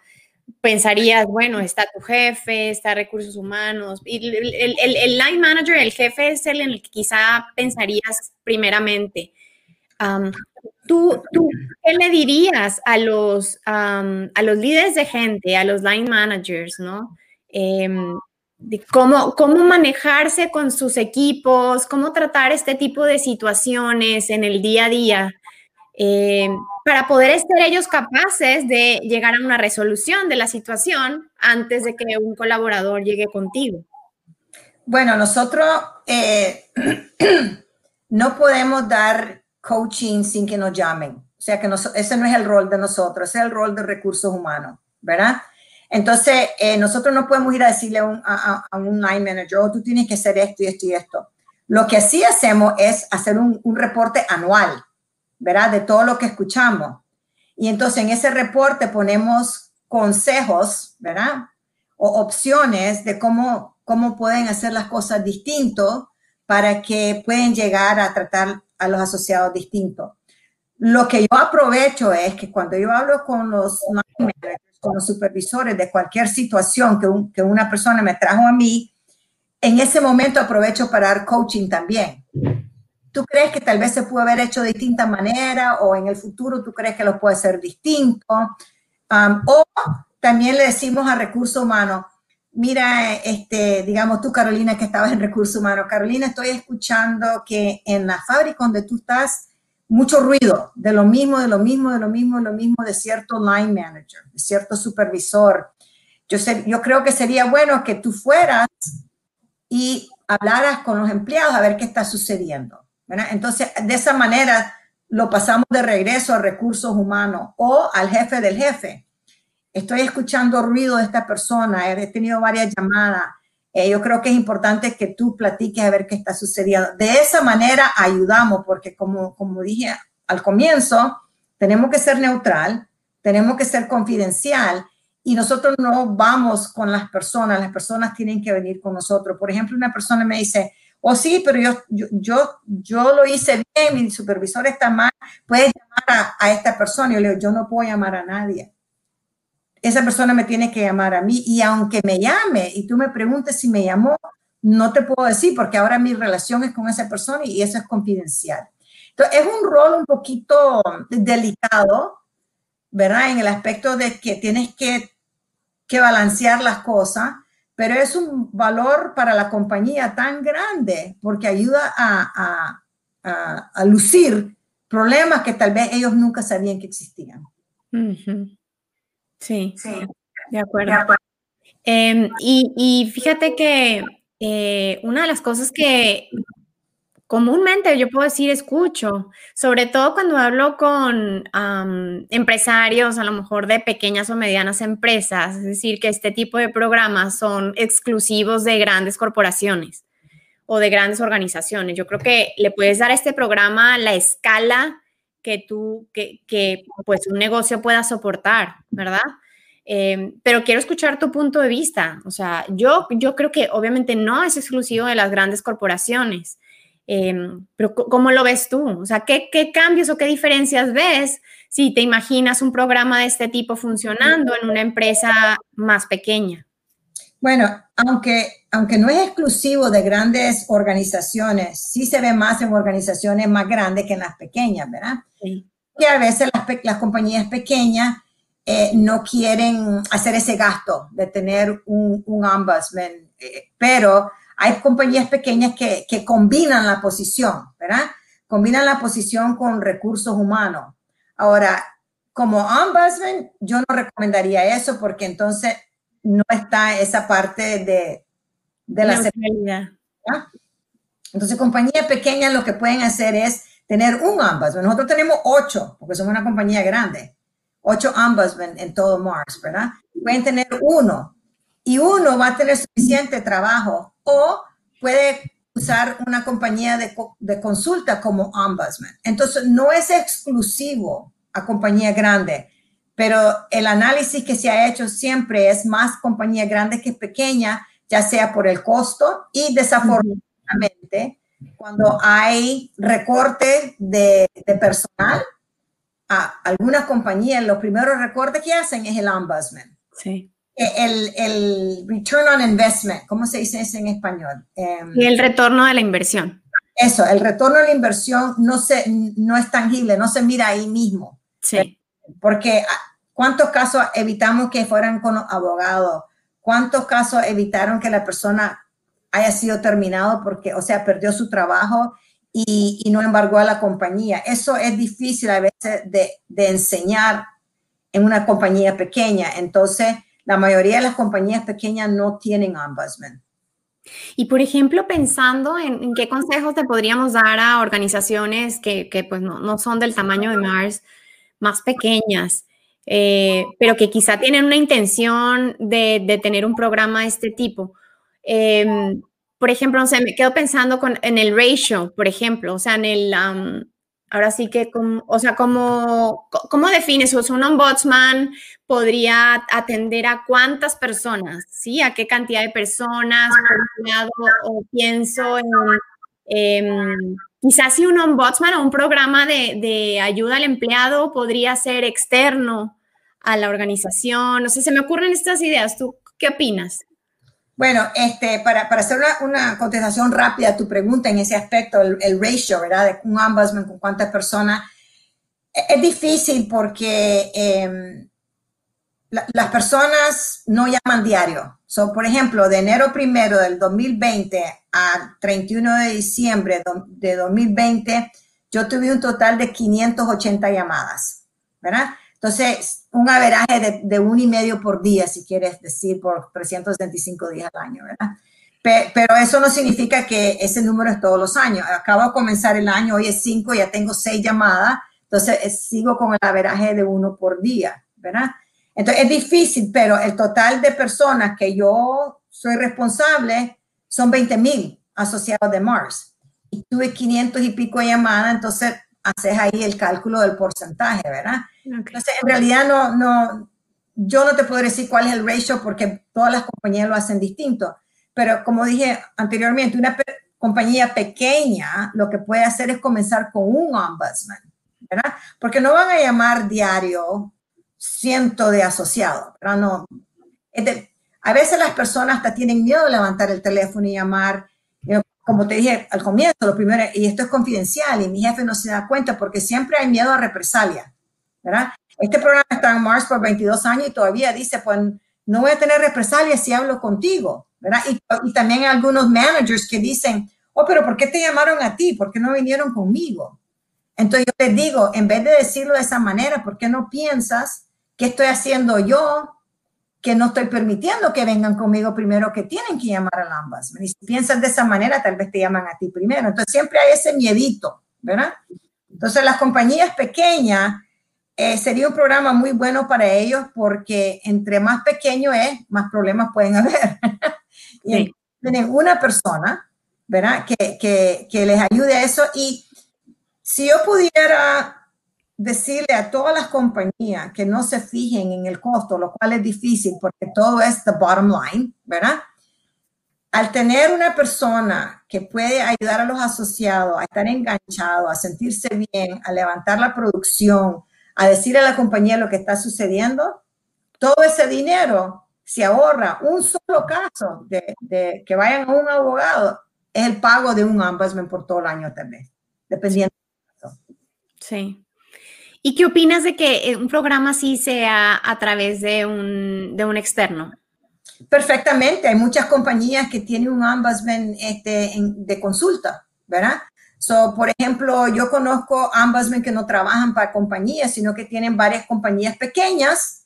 pensarías, bueno, está tu jefe, está recursos humanos, y el, el, line manager, el jefe es el en el que quizá pensarías primeramente. Um, ¿tú, ¿tú, qué le dirías a los, a los líderes de gente, a los line managers, ¿no? De cómo, cómo manejarse con sus equipos, cómo tratar este tipo de situaciones en el día a día, eh, para poder estar ellos capaces de llegar a una resolución de la situación antes de que un colaborador llegue contigo. Bueno, nosotros eh, [CLEARS THROAT] no podemos dar coaching sin que nos llamen. O sea que ese no es el rol de nosotros, es el rol de recursos humanos, ¿verdad? Entonces, eh, nosotros no podemos ir a decirle a un, a, un, line manager, oh, tú tienes que hacer esto y esto y esto. Lo que sí hacemos es hacer un reporte anual, ¿verdad? De todo lo que escuchamos. Y entonces en ese reporte ponemos consejos, ¿verdad? O opciones de cómo, cómo pueden hacer las cosas distintos para que puedan llegar a tratar a los asociados distintos. Lo que yo aprovecho es que cuando yo hablo con los con los supervisores de cualquier situación que, que una persona me trajo a mí, en ese momento aprovecho para dar coaching también. ¿Tú crees que tal vez se puede haber hecho de distinta manera o en el futuro tú crees que lo puede ser distinto? Um, o también le decimos a recursos humanos, mira, este, digamos tú Carolina que estabas en recursos humanos, Carolina, estoy escuchando que en la fábrica donde tú estás mucho ruido de lo mismo, de lo mismo, de lo mismo, de lo mismo de cierto line manager, de cierto supervisor. Yo, sé, yo creo que sería bueno que tú fueras y hablaras con los empleados a ver qué está sucediendo, Entonces, de esa manera lo pasamos de regreso a recursos humanos o al jefe del jefe. Estoy escuchando ruido de esta persona, he tenido varias llamadas. Eh, yo creo que es importante que tú platiques a ver qué está sucediendo. De esa manera ayudamos, porque como, como dije al comienzo, tenemos que ser neutral, tenemos que ser confidencial y nosotros no vamos con las personas, las personas tienen que venir con nosotros. Por ejemplo, una persona me dice, oh sí, pero yo, yo, yo, lo hice bien, mi supervisor está mal, puedes llamar a, esta persona. Yo le digo, yo no puedo llamar a nadie. Esa persona me tiene que llamar a mí y aunque me llame y tú me preguntes si me llamó, no te puedo decir porque ahora mi relación es con esa persona y eso es confidencial. Entonces, es un rol un poquito delicado, ¿verdad? En el aspecto de que tienes que, que balancear las cosas, pero es un valor para la compañía tan grande porque ayuda a, a, a, lucir problemas que tal vez ellos nunca sabían que existían. sí, sí, de acuerdo. Em, y, y, fíjate que eh, una de las cosas que comúnmente yo puedo decir escucho, sobre todo cuando hablo con empresarios, a lo mejor de pequeñas o medianas empresas, es decir, que este tipo de programas son exclusivos de grandes corporaciones o de grandes organizaciones. Yo creo que le puedes dar a este programa la escala que tú, que, que pues un negocio pueda soportar, ¿verdad? Em, pero quiero escuchar tu punto de vista. O sea, yo, yo creo que obviamente no es exclusivo de las grandes corporaciones. Em, pero ¿cómo lo ves tú? O sea, ¿qué, ¿qué, cambios o qué diferencias ves si te imaginas un programa de este tipo funcionando en una empresa más pequeña? Bueno, aunque, aunque no es exclusivo de grandes organizaciones, sí se ve más en organizaciones más grandes que en las pequeñas, ¿verdad? Sí. Que a veces las, las compañías pequeñas eh, no quieren hacer ese gasto de tener un, un ombudsman, eh, pero hay compañías pequeñas que, que combinan la posición, ¿verdad? Combinan la posición con recursos humanos. Ahora, como ombudsman, yo no recomendaría eso porque entonces no está esa parte de, de la seguridad. Entonces, compañías pequeñas lo que pueden hacer es tener un ombudsman. Nosotros tenemos ocho, porque somos una compañía grande, ocho ombudsman en todo Mars, ¿verdad? Pueden tener uno y uno va a tener suficiente trabajo o puede usar una compañía de, de consulta como ombudsman. Entonces, no es exclusivo a compañía grande, pero el análisis que se ha hecho siempre es más compañía grande que pequeña, ya sea por el costo y desafortunadamente cuando hay recorte de, de personal, a algunas compañías los primeros recortes que hacen es el ombudsman. Sí. El, el, return on investment, ¿cómo se dice eso en español? Em, y el retorno de la inversión. Eso, el retorno de la inversión no, se, no es tangible, no se mira ahí mismo. Sí. Porque ah, ¿cuántos casos evitamos que fueran con abogados? ¿Cuántos casos evitaron que la persona haya sido terminado porque, o sea, perdió su trabajo y, y no embargó a la compañía? Eso es difícil a veces de, de enseñar en una compañía pequeña. Entonces, la mayoría de las compañías pequeñas no tienen ombudsman. Y por ejemplo, pensando en, qué consejos te podríamos dar a organizaciones que, que pues no, no, son del tamaño de Mars, más pequeñas, eh, pero que quizá tienen una intención de, de tener un programa de este tipo. Em, por ejemplo, me quedo pensando con, en el ratio, por ejemplo, o sea, en el, ahora sí que, o sea, ¿cómo, cómo defines? O sea, un ombudsman podría atender a cuántas personas, ¿sí? ¿A qué cantidad de personas? o pienso en, em, quizás si un ombudsman o un programa de, de, ayuda al empleado podría ser externo a la organización. No sé, se me ocurren estas ideas. ¿Tú qué opinas? Bueno, este, para, para hacer una, contestación rápida a tu pregunta en ese aspecto, el, ratio, ¿verdad? De un ombudsman con cuántas personas, e, es, difícil porque la, las personas no llaman diario. So, por ejemplo, de enero primero del 2020 a 31 de diciembre de 2020, yo tuve un total de 580 llamadas, ¿verdad? Entonces, un averaje de, de un y medio por día, si quieres decir, por 365 días al año, ¿verdad? pero eso no significa que ese número es todos los años. Acabo de comenzar el año, hoy es 5, ya tengo 6 llamadas, entonces sigo con el averaje de uno por día, ¿verdad? Entonces es difícil, pero el total de personas que yo soy responsable son 20 mil asociados de Mars. Y tuve 500 y pico llamadas, entonces haces ahí el cálculo del porcentaje, ¿verdad? Entonces, en realidad no, no, yo no te puedo decir cuál es el ratio porque todas las compañías lo hacen distinto. Pero como dije anteriormente, una compañía pequeña lo que puede hacer es comenzar con un ombudsman, ¿verdad? Porque no van a llamar diario ciento de asociados, ¿verdad? No. a veces las personas hasta tienen miedo de levantar el teléfono y llamar. Como te dije al comienzo, lo primero, y esto es confidencial y mi jefe no se da cuenta porque siempre hay miedo a represalia, ¿verdad? Este programa está en Mars por 22 años y todavía dice, pues no voy a tener represalias si hablo contigo, ¿verdad? Y, y también hay algunos managers que dicen, oh, pero ¿por qué te llamaron a ti? ¿Por qué no vinieron conmigo? Entonces yo te digo, en vez de decirlo de esa manera, ¿por qué no piensas qué estoy haciendo yo que no estoy permitiendo que vengan conmigo primero, que tienen que llamar al ambas? Y si piensas de esa manera, tal vez te llaman a ti primero. Entonces siempre hay ese miedito, ¿verdad? Entonces las compañías pequeñas eh, sería un programa muy bueno para ellos porque entre más pequeño es, más problemas pueden [LAUGHS] haber. y tienen una persona, ¿verdad? Que, que, que les ayude a eso. Y si yo pudiera decirle a todas las compañías que no se fijen en el costo, lo cual es difícil porque todo es the bottom line, ¿verdad? Al tener una persona que puede ayudar a los asociados a estar enganchados, a sentirse bien, a levantar la producción, a decir a la compañía lo que está sucediendo, todo ese dinero se ahorra. Un solo caso de, que vayan a un abogado es el pago de un ombudsman por todo el año también, dependiendo. Sí. ¿Y qué opinas de que un programa así sea a través de un, de un externo? Perfectamente. Hay muchas compañías que tienen un ombudsman este, de consulta, ¿verdad? So, por ejemplo, yo conozco ombudsmen que no trabajan para compañías, sino que tienen varias compañías pequeñas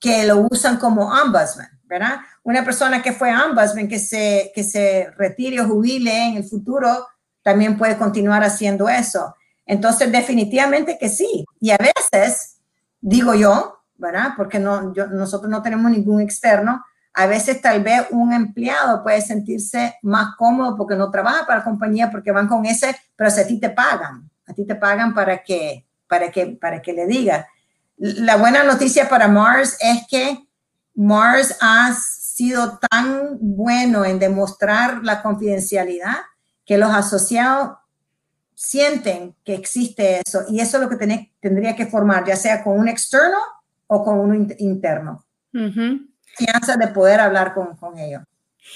que lo usan como ombudsman, ¿verdad? Una persona que fue ombudsman, que se, que se retire o jubile en el futuro, también puede continuar haciendo eso. Entonces, definitivamente que sí. Y a veces, digo yo, ¿verdad? Porque no, nosotros no tenemos ningún externo, a veces tal vez un empleado puede sentirse más cómodo porque no trabaja para la compañía, porque van con ese, pero si a ti te pagan, a ti te pagan para que, para que, para que le digas. La buena noticia para Mars es que Mars ha sido tan bueno en demostrar la confidencialidad que los asociados sienten que existe eso y eso es lo que tendría que formar, ya sea con un externo o con uno interno confianza de poder hablar con, con ellos.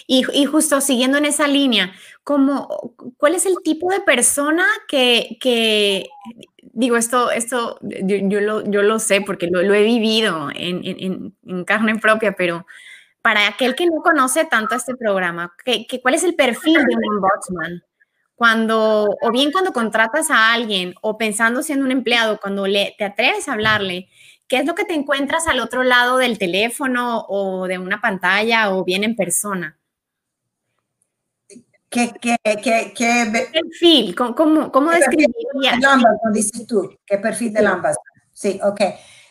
Y, y, justo siguiendo en esa línea, ¿cómo, ¿cuál es el tipo de persona que, que digo, esto, esto yo, yo, lo, yo lo sé porque lo, lo he vivido en, en, en, carne propia, pero para aquel que no conoce tanto este programa, ¿qué, qué, cuál es el perfil de un ombudsman? Cuando, o bien cuando contratas a alguien o pensando siendo un empleado, cuando le, te atreves a hablarle, ¿Qué es lo que te encuentras al otro lado del teléfono o de una pantalla o bien en persona? ¿Qué, qué, qué, qué perfil? ¿Cómo, cómo, describirías? dices tú. ¿Qué perfil de ambas? Sí, ok.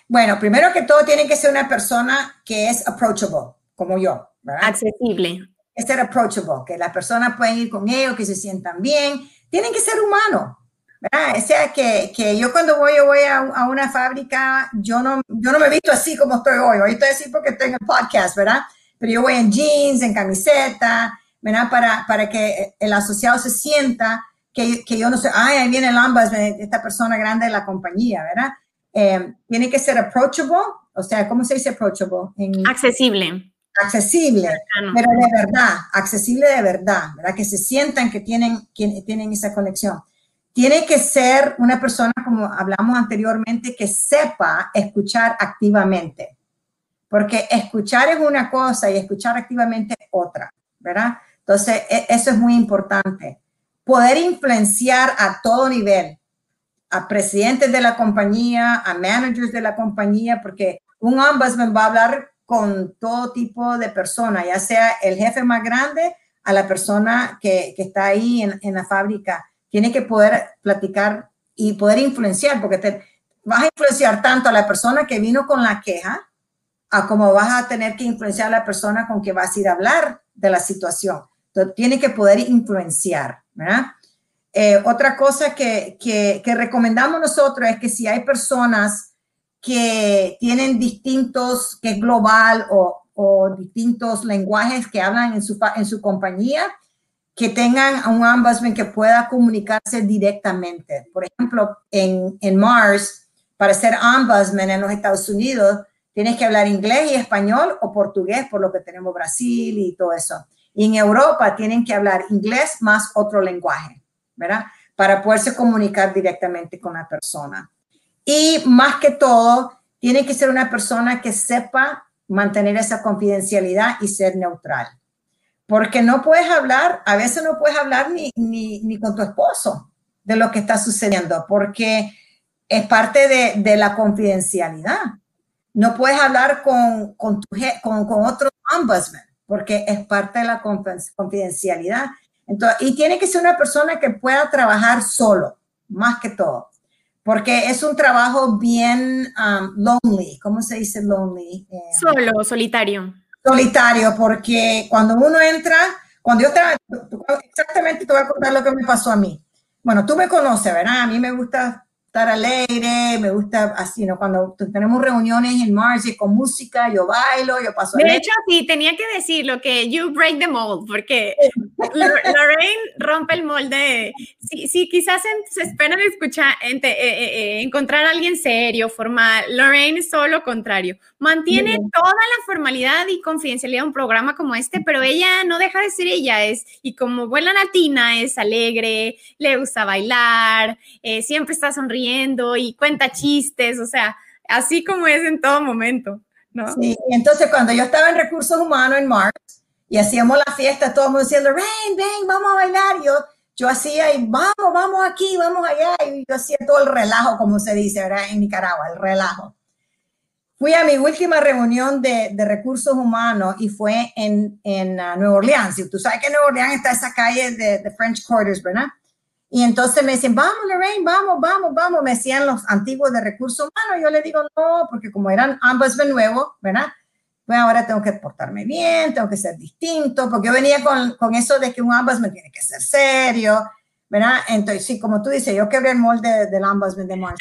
Bueno, primero que todo tiene que ser una persona que es approachable, como yo. ¿verdad? Accesible. Es ser approachable, que las personas pueden ir con ellos, que se sientan bien. Tienen que ser humanos. O sea, que, que, yo cuando voy, yo voy a, a, una fábrica, yo no, yo no me he visto así como estoy hoy. Hoy estoy así porque tengo el podcast, ¿verdad? Pero yo voy en jeans, en camiseta, ¿verdad? Para, para que el asociado se sienta que, que yo no sé, ay, ahí viene el ambas, esta persona grande de la compañía, ¿verdad? Eh, tiene que ser approachable, o sea, ¿cómo se dice approachable? En, accesible. Accesible, pero de verdad, accesible de verdad, ¿verdad? Que se sientan que tienen, que tienen esa conexión tiene que ser una persona, como hablamos anteriormente, que sepa escuchar activamente. Porque escuchar es una cosa y escuchar activamente es otra, ¿verdad? Entonces, e, eso es muy importante. Poder influenciar a todo nivel, a presidentes de la compañía, a managers de la compañía, porque un ombudsman va a hablar con todo tipo de personas, ya sea el jefe más grande a la persona que, está ahí en, la fábrica, tiene que poder platicar y poder influenciar, porque te vas a influenciar tanto a la persona que vino con la queja, a como vas a tener que influenciar a la persona con que vas a ir a hablar de la situación. Entonces, tiene que poder influenciar, ¿verdad? Eh, otra cosa que, que, que, recomendamos nosotros es que si hay personas que tienen distintos, que es global o, o distintos lenguajes que hablan en su, en su compañía, que tengan un ombudsman que pueda comunicarse directamente. Por ejemplo, en, en Mars, para ser ombudsman en los Estados Unidos, tienes que hablar inglés y español o portugués, por lo que tenemos Brasil y todo eso. Y en Europa tienen que hablar inglés más otro lenguaje, ¿verdad? Para poderse comunicar directamente con la persona. Y más que todo, tiene que ser una persona que sepa mantener esa confidencialidad y ser neutral. Porque no puedes hablar, a veces no puedes hablar ni, ni, con tu esposo de lo que está sucediendo, porque es parte de, de la confidencialidad. No puedes hablar con, con, tu, con, con otro ombudsman, porque es parte de la confidencialidad. Entonces, y tiene que ser una persona que pueda trabajar solo, más que todo porque es un trabajo bien um, lonely. ¿Cómo se dice lonely? Eh, Solo, solitario. Solitario, porque cuando uno entra, cuando yo estaba, exactamente te voy a contar lo que me pasó a mí. Bueno, tú me conoces, ¿verdad? A mí me gusta estar alegre, me gusta así, ¿no? Cuando tenemos reuniones en Marcy con música, yo bailo, yo paso. De hecho, sí, tenía que decirlo, que you break the mold, porque [LAUGHS] Lorraine rompe el molde. Sí, sí quizás se esperan escuchar, eh, eh, eh, encontrar a alguien serio, formal. Lorraine es todo lo contrario. Mantiene toda la formalidad y confidencialidad de un programa como este, pero ella no deja de ser ella, es, y como buena latina, es alegre, le gusta bailar, siempre está sonriendo y cuenta chistes, o sea, así como es en todo momento, ¿no? Sí, entonces cuando yo estaba en recursos humanos en Mars y hacíamos la fiesta, todo el mundo diciendo, ven, ven, vamos a bailar, yo, yo hacía y vamos, vamos aquí, vamos allá, y yo hacía todo el relajo, como se dice, ¿verdad? En Nicaragua, el relajo. Fui a mi última reunión de, de recursos humanos y fue en, en uh, Nueva Orleans. Y tú sabes que en Nueva Orleans está esa calle de, de French Quarters, ¿verdad? Y entonces me dicen, vamos, Lorraine, vamos, vamos, vamos. Me decían los antiguos de recursos humanos. Yo le digo, no, porque como eran ambos de nuevo, ¿verdad? Pues ahora tengo que portarme bien, tengo que ser distinto, porque yo venía con, con eso de que un ambas me tiene que ser serio, ¿verdad? Entonces, sí, como tú dices, yo quebré el molde del ambas de March.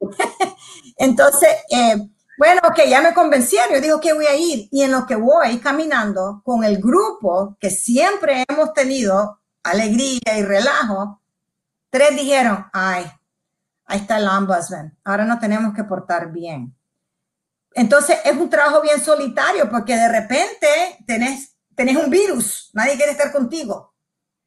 [LAUGHS] entonces, eh, bueno, ok, ya me convencieron, yo digo que voy a ir. Y en lo que voy caminando con el grupo que siempre hemos tenido alegría y relajo, tres dijeron, ay, ahí está el ombudsman, ahora no tenemos que portar bien. Entonces es un trabajo bien solitario porque de repente tenés, tenés un virus, nadie quiere estar contigo,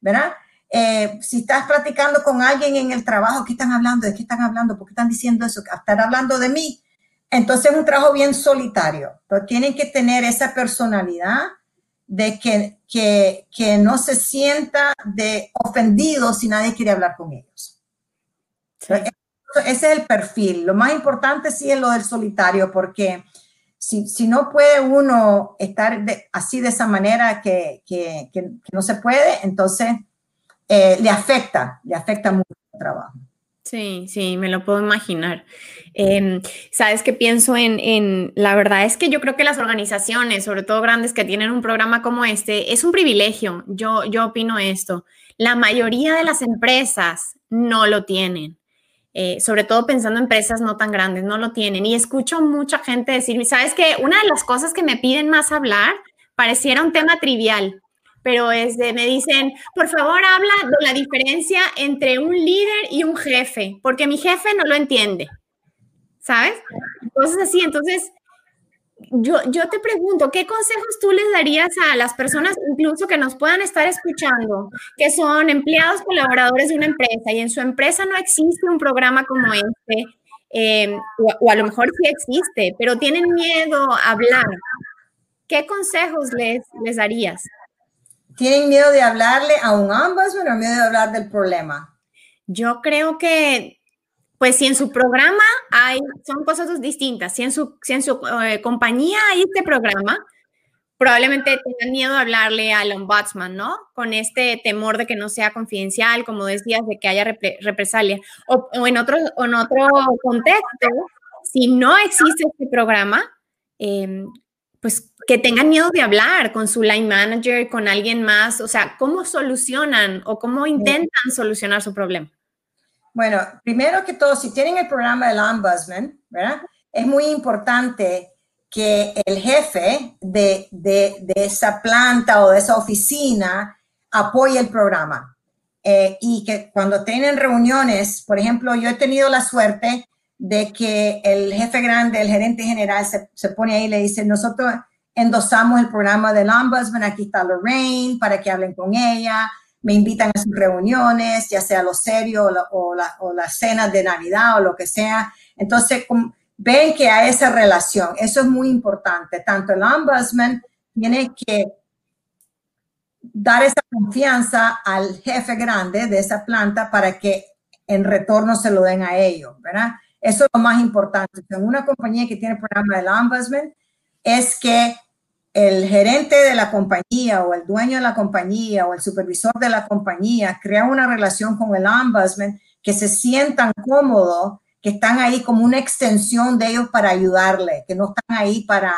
¿verdad? Eh, si estás platicando con alguien en el trabajo, ¿qué están hablando? ¿De qué están hablando? ¿Por qué están diciendo eso? ¿Están hablando de mí? Entonces es un trabajo bien solitario. Pero tienen que tener esa personalidad de que, que, que, no se sienta de ofendido si nadie quiere hablar con ellos. Ese es el perfil. Lo más importante sí es lo del solitario, porque si, si no puede uno estar así de esa manera que, que, que no se puede, entonces eh, le afecta, le afecta mucho el trabajo. Sí, sí, me lo puedo imaginar. Em, Sabes que pienso en, la verdad es que yo creo que las organizaciones, sobre todo grandes que tienen un programa como este, es un privilegio. Yo, yo opino esto. La mayoría de las empresas no lo tienen. Eh, sobre todo pensando en empresas no tan grandes, no lo tienen. Y escucho mucha gente decir, ¿sabes que Una de las cosas que me piden más hablar pareciera un tema trivial, pero es de, me dicen, por favor, habla de la diferencia entre un líder y un jefe, porque mi jefe no lo entiende, ¿sabes? Entonces, así, entonces, yo, yo te pregunto, ¿qué consejos tú les darías a las personas, incluso que nos puedan estar escuchando, que son empleados colaboradores de una empresa y en su empresa no existe un programa como este, em, o, o, a lo mejor sí existe, pero tienen miedo a hablar? ¿Qué consejos les, les darías? ¿Tienen miedo de hablarle a un ombudsman o miedo de hablar del problema? Yo creo que, pues si en su programa hay, son cosas distintas, si en su, si en su eh, compañía hay este programa, probablemente tengan miedo de hablarle al ombudsman, ¿no? Con este temor de que no sea confidencial, como decías, de que haya represalia. O, en, otro, en otro contexto, si no existe este programa, em, pues que tengan miedo de hablar con su line manager, con alguien más, o sea, ¿cómo solucionan o cómo intentan solucionar su problema? Bueno, primero que todo, si tienen el programa del ombudsman, ¿verdad? Es muy importante que el jefe de, esa planta o de esa oficina apoye el programa. Eh, y que cuando tienen reuniones, por ejemplo, yo he tenido la suerte de que el jefe grande, el gerente general, se, pone ahí y le dice, nosotros endosamos el programa del Ombudsman, aquí está Lorraine, para que hablen con ella, me invitan a sus reuniones, ya sea lo serio o, la, o cenas de Navidad o lo que sea. Entonces, ven que hay esa relación. Eso es muy importante. Tanto el ombudsman tiene que dar esa confianza al jefe grande de esa planta para que en retorno se lo den a ellos, ¿verdad? Eso es lo más importante. En una compañía que tiene programa del ombudsman es que el gerente de la compañía o el dueño de la compañía o el supervisor de la compañía crea una relación con el ombudsman que se sientan cómodos que están ahí como una extensión de ellos para ayudarle, que no están ahí para,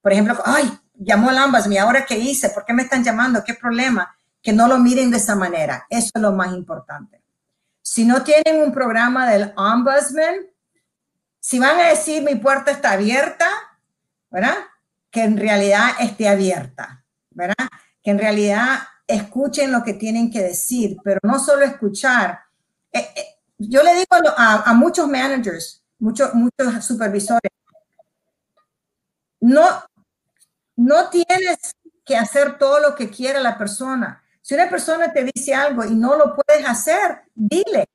por ejemplo, ay, llamó el Ombudsman, ¿y ahora qué hice? ¿Por qué me están llamando? ¿Qué problema? Que no lo miren de esa manera. Eso es lo más importante. Si no tienen un programa del Ombudsman, si van a decir mi puerta está abierta, ¿verdad? Que en realidad esté abierta, ¿verdad? Que en realidad escuchen lo que tienen que decir, pero no solo escuchar. Eh, eh, yo le digo a, muchos managers, muchos, muchos supervisores, no, no tienes que hacer todo lo que quiere la persona. Si una persona te dice algo y no lo puedes hacer, dile,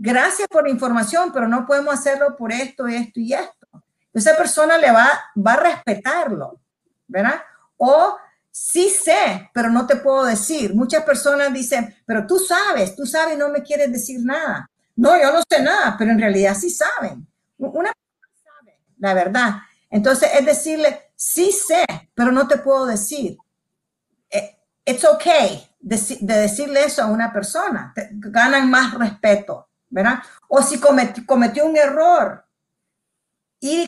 gracias por la información, pero no podemos hacerlo por esto, esto y esto. Esa persona le va, va a respetarlo, ¿verdad? O sí sé, pero no te puedo decir. Muchas personas dicen, pero tú sabes, tú sabes, no me quieres decir nada. No, yo no sé nada, pero en realidad sí saben. Una persona sabe la verdad. Entonces es decirle, sí sé, pero no te puedo decir. Eh, it's okay de, decirle eso a una persona. ganan más respeto, ¿verdad? O si cometió, un error y,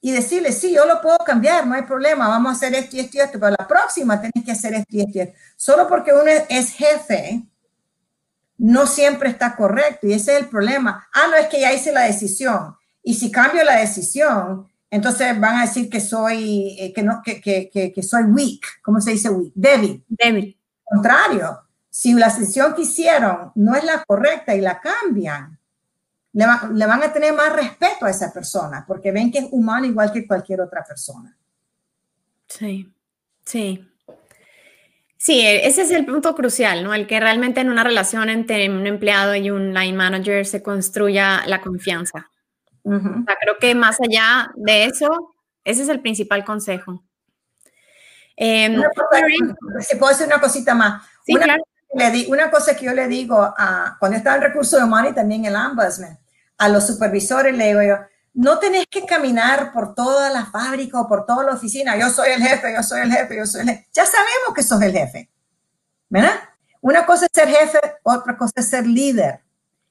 y decirle, sí, yo lo puedo cambiar, no hay problema, vamos a hacer esto y esto y esto, pero la próxima tenés que hacer esto y esto y esto. Solo porque uno es jefe, no siempre está correcto y ese es el problema. Ah, no es que ya hice la decisión y si cambio la decisión, entonces van a decir que soy, eh, que no, que, que, que, soy weak, ¿cómo se dice weak? Débil. Débil. Contrario, si la decisión que hicieron no es la correcta y la cambian, le, le van a tener más respeto a esa persona porque ven que es humano igual que cualquier otra persona. Sí, sí. Sí, e, ese es el punto crucial, ¿no? El que realmente en una relación entre un empleado y un line manager se construya la confianza. o sea, creo que más allá de eso, ese es el principal consejo. Eh, si puedo decir una cosita más. Sí, una, claro. Una cosa que yo le digo a, cuando está el recurso humano y también el ombudsman, a los supervisores le digo yo, no tenés que caminar por toda la fábrica o por toda la oficina. Yo soy el jefe, yo soy el jefe, yo soy el jefe. Ya sabemos que sos el jefe, ¿verdad? Una cosa es ser jefe, otra cosa es ser líder.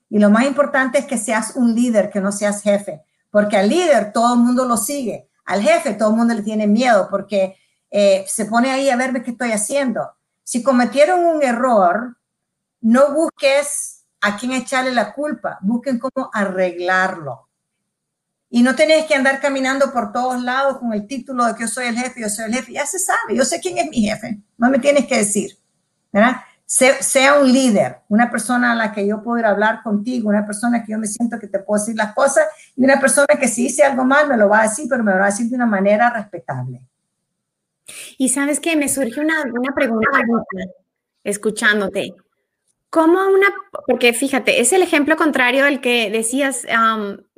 Y lo más importante es que seas un líder, que no seas jefe, porque al líder todo el mundo lo sigue. Al jefe todo el mundo le tiene miedo porque eh, se pone ahí a verme qué estoy haciendo. Si cometieron un error, no busques a quién echarle la culpa, busquen cómo arreglarlo. Y no tenés que andar caminando por todos lados con el título de que yo soy el jefe, yo soy el jefe. Ya se sabe, yo sé quién es mi jefe. No me tienes que decir. ¿verdad? sea un líder, una persona a la que yo puedo ir a hablar contigo, una persona que yo me siento que te puedo decir las cosas y una persona que si hice algo mal me lo va a decir, pero me lo va a decir de una manera respetable. Y sabes que me surge una, una pregunta escuchándote. ¿Cómo una, porque fíjate, es el ejemplo contrario al que decías,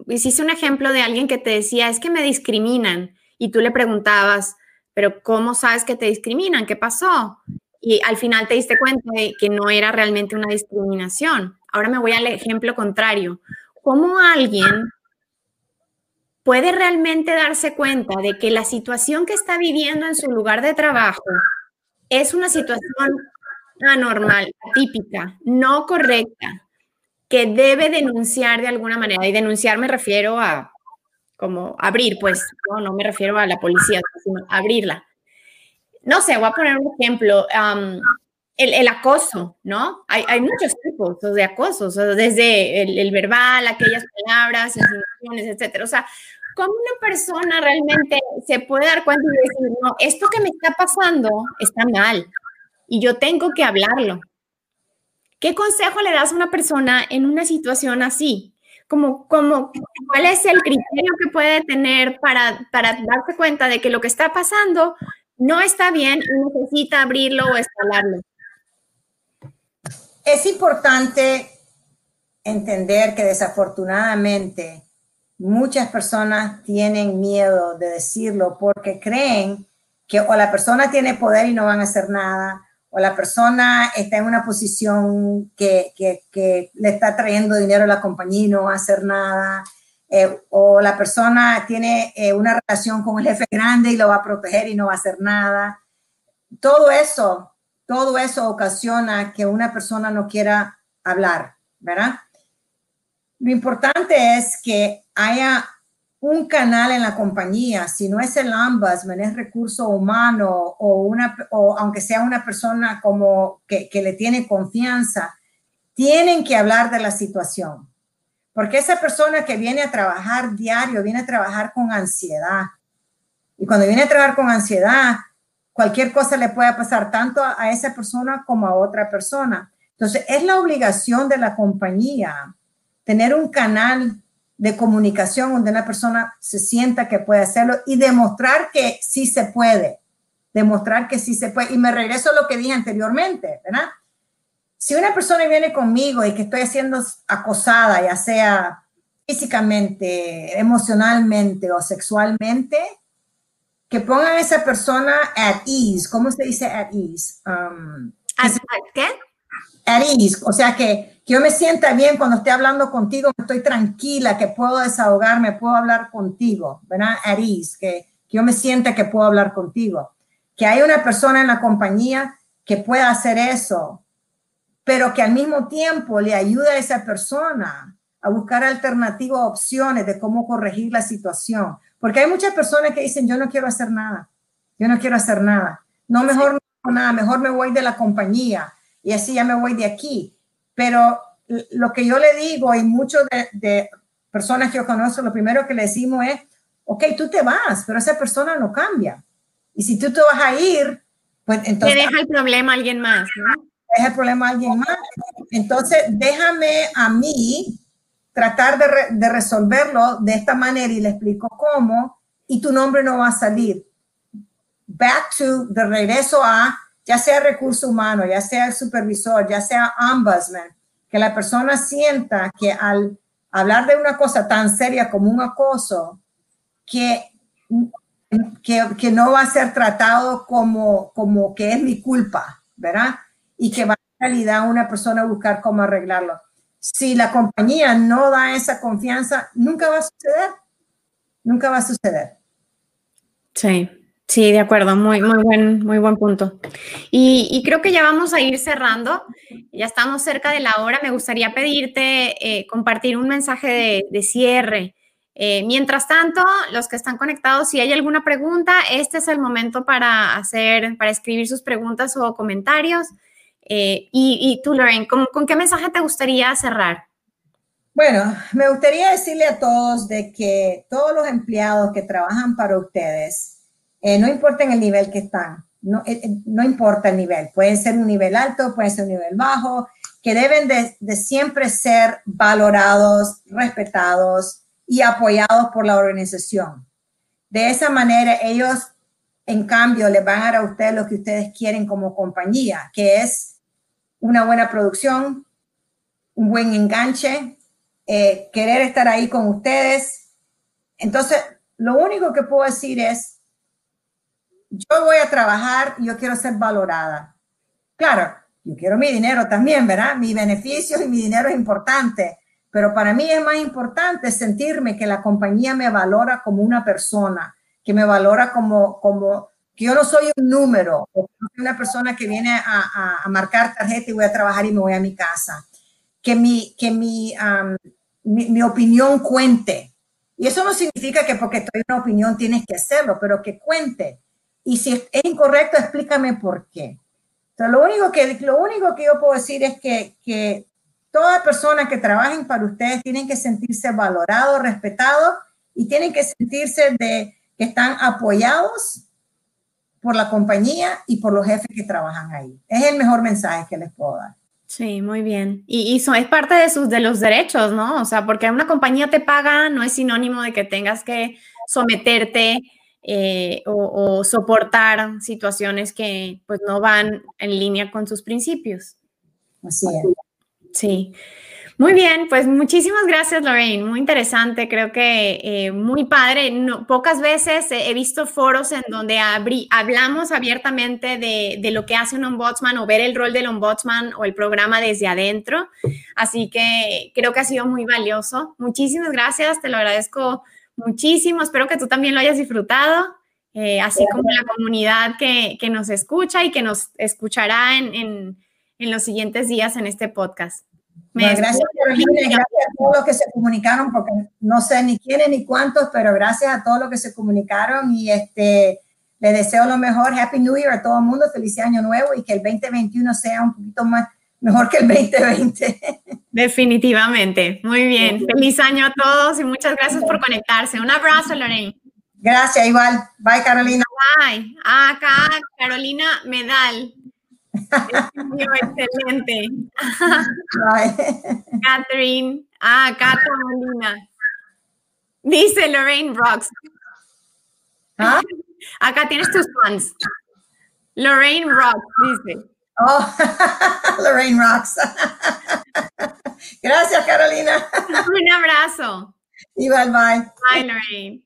hiciste un ejemplo de alguien que te decía, es que me discriminan y tú le preguntabas, pero ¿cómo sabes que te discriminan? ¿Qué pasó? Y al final te diste cuenta de que no era realmente una discriminación. Ahora me voy al ejemplo contrario. ¿Cómo alguien puede realmente darse cuenta de que la situación que está viviendo en su lugar de trabajo es una situación anormal, típica, no correcta, que debe denunciar de alguna manera. Y denunciar me refiero a como abrir, pues, no, no me refiero a la policía, sino abrirla. No sé, voy a poner un ejemplo. El, acoso, ¿no? Hay, hay, muchos tipos de acoso, desde el, verbal, aquellas palabras, insinuaciones, etcétera. O sea, ¿cómo una persona realmente se puede dar cuenta y decir, no, esto que me está pasando está mal y yo tengo que hablarlo? ¿Qué consejo le das a una persona en una situación así? Como, como, ¿Cuál es el criterio que puede tener para, para darse cuenta de que lo que está pasando no está bien y necesita abrirlo o escalarlo? Es importante entender que desafortunadamente muchas personas tienen miedo de decirlo porque creen que o la persona tiene poder y no van a hacer nada, o la persona está en una posición que, le está trayendo dinero a la compañía y no va a hacer nada, eh, o la persona tiene eh, una relación con el jefe grande y lo va a proteger y no va a hacer nada. Todo eso, todo eso ocasiona que una persona no quiera hablar, ¿verdad? Lo importante es que haya un canal en la compañía, si no es el ombudsman, es recurso humano o, una, o aunque sea una persona como que, que le tiene confianza, tienen que hablar de la situación. Porque esa persona que viene a trabajar diario, viene a trabajar con ansiedad. Y cuando viene a trabajar con ansiedad, cualquier cosa le puede pasar tanto a esa persona como a otra persona. Entonces, es la obligación de la compañía tener un canal de comunicación donde una persona se sienta que puede hacerlo y demostrar que sí se puede, demostrar que sí se puede. Y me regreso a lo que dije anteriormente, ¿verdad? Si una persona viene conmigo y que estoy siendo acosada, ya sea físicamente, emocionalmente o sexualmente, que pongan a esa persona at ease. ¿Cómo se dice at ease? Um, ¿At, qué? At ease. O sea, que que yo me sienta bien cuando esté hablando contigo, estoy tranquila, que puedo desahogarme, puedo hablar contigo, ¿verdad? Aris, que, que yo me sienta que puedo hablar contigo. Que hay una persona en la compañía que pueda hacer eso, pero que al mismo tiempo le ayude a esa persona a buscar alternativas, opciones de cómo corregir la situación. Porque hay muchas personas que dicen, yo no quiero hacer nada, yo no quiero hacer nada. No, mejor no hago nada, mejor me voy de la compañía y así ya me voy de aquí. Pero lo que yo le digo y muchas de, personas que yo conozco, lo primero que le decimos es, ok, tú te vas, pero esa persona no cambia. Y si tú te vas a ir, pues entonces... Le deja el problema a alguien más, ¿no? Deja el problema a alguien más. Entonces, déjame a mí tratar de, resolverlo de esta manera y le explico cómo y tu nombre no va a salir. Back to, de regreso a ya sea recurso humano, ya sea el supervisor, ya sea ombudsman, que la persona sienta que al hablar de una cosa tan seria como un acoso, que, que, no va a ser tratado como, como que es mi culpa, ¿verdad? Y que va en realidad una persona a buscar cómo arreglarlo. Si la compañía no da esa confianza, nunca va a suceder. Nunca va a suceder. Sí. Sí, de acuerdo, muy, muy, buen, muy buen punto. Y, creo que ya vamos a ir cerrando, ya estamos cerca de la hora. Me gustaría pedirte eh, compartir un mensaje de, cierre. Eh, mientras tanto, los que están conectados, si hay alguna pregunta, este es el momento para hacer, para escribir sus preguntas o comentarios. Eh, y, tú, Lorraine, ¿con qué mensaje te gustaría cerrar? Bueno, me gustaría decirle a todos de que todos los empleados que trabajan para ustedes, eh, no importa en el nivel que están, no, eh, eh, no, importa el nivel, puede ser un nivel alto, puede ser un nivel bajo, que deben de, de siempre ser valorados, respetados y apoyados por la organización. De esa manera, ellos, en cambio, les van a dar a ustedes lo que ustedes quieren como compañía, que es una buena producción, un buen enganche, querer estar ahí con ustedes. Entonces, lo único que puedo decir es, yo voy a trabajar yo quiero ser valorada. Claro, yo quiero mi dinero también, ¿verdad? Mi beneficio y mi dinero es importante, pero para mí es más importante sentirme que la compañía me valora como una persona, que me valora como, como yo no soy un número, o una persona que viene a, marcar tarjeta y voy a trabajar y me voy a mi casa. Que mi, que mi, mi, opinión cuente. Y eso no significa que porque estoy en una opinión tienes que hacerlo, pero que cuente. Y si es incorrecto, explícame por qué. Entonces, lo único que, lo único que yo puedo decir es que, que todas personas que trabajen para ustedes tienen que sentirse valorados, respetados y tienen que sentirse de que están apoyados por la compañía y por los jefes que trabajan ahí. Es el mejor mensaje que les puedo dar. Sí, muy bien. Y, eso es parte de, sus, de los derechos, ¿no? O sea, porque una compañía te paga no es sinónimo de que tengas que someterte eh, o, o, soportar situaciones que pues no van en línea con sus principios. Así es. Sí. Muy bien, pues muchísimas gracias, Lorraine. Muy interesante, creo que eh, muy padre. pocas veces he visto foros en donde hablamos abiertamente de, lo que hace un ombudsman o ver el rol del ombudsman o el programa desde adentro. Así que creo que ha sido muy valioso. Muchísimas gracias, te lo agradezco muchísimo. Espero que tú también lo hayas disfrutado, eh, así como la comunidad que, nos escucha y que nos escuchará en los siguientes días en este podcast gracias, Carolina, y gracias a todos los que se comunicaron, porque no sé ni quiénes ni cuántos, pero gracias a todos los que se comunicaron y este, les deseo lo mejor. Happy New Year a todo el mundo, feliz año nuevo y que el 2021 sea un poquito más mejor que el 2020. [LAUGHS] Definitivamente. Muy bien. Feliz año a todos y muchas gracias por conectarse. Un abrazo, Lorraine. Gracias, igual. Bye, Carolina. Bye. Acá, Carolina Medal excelente. Catherine. Ah, Catherine Dice Lorraine Rocks. ¿Ah? Acá tienes tus fans. Lorraine Rocks, dice. Oh, [LAUGHS] Lorraine Rocks. Gracias, Carolina. Un abrazo. Igual, bye. Bye, Lorraine.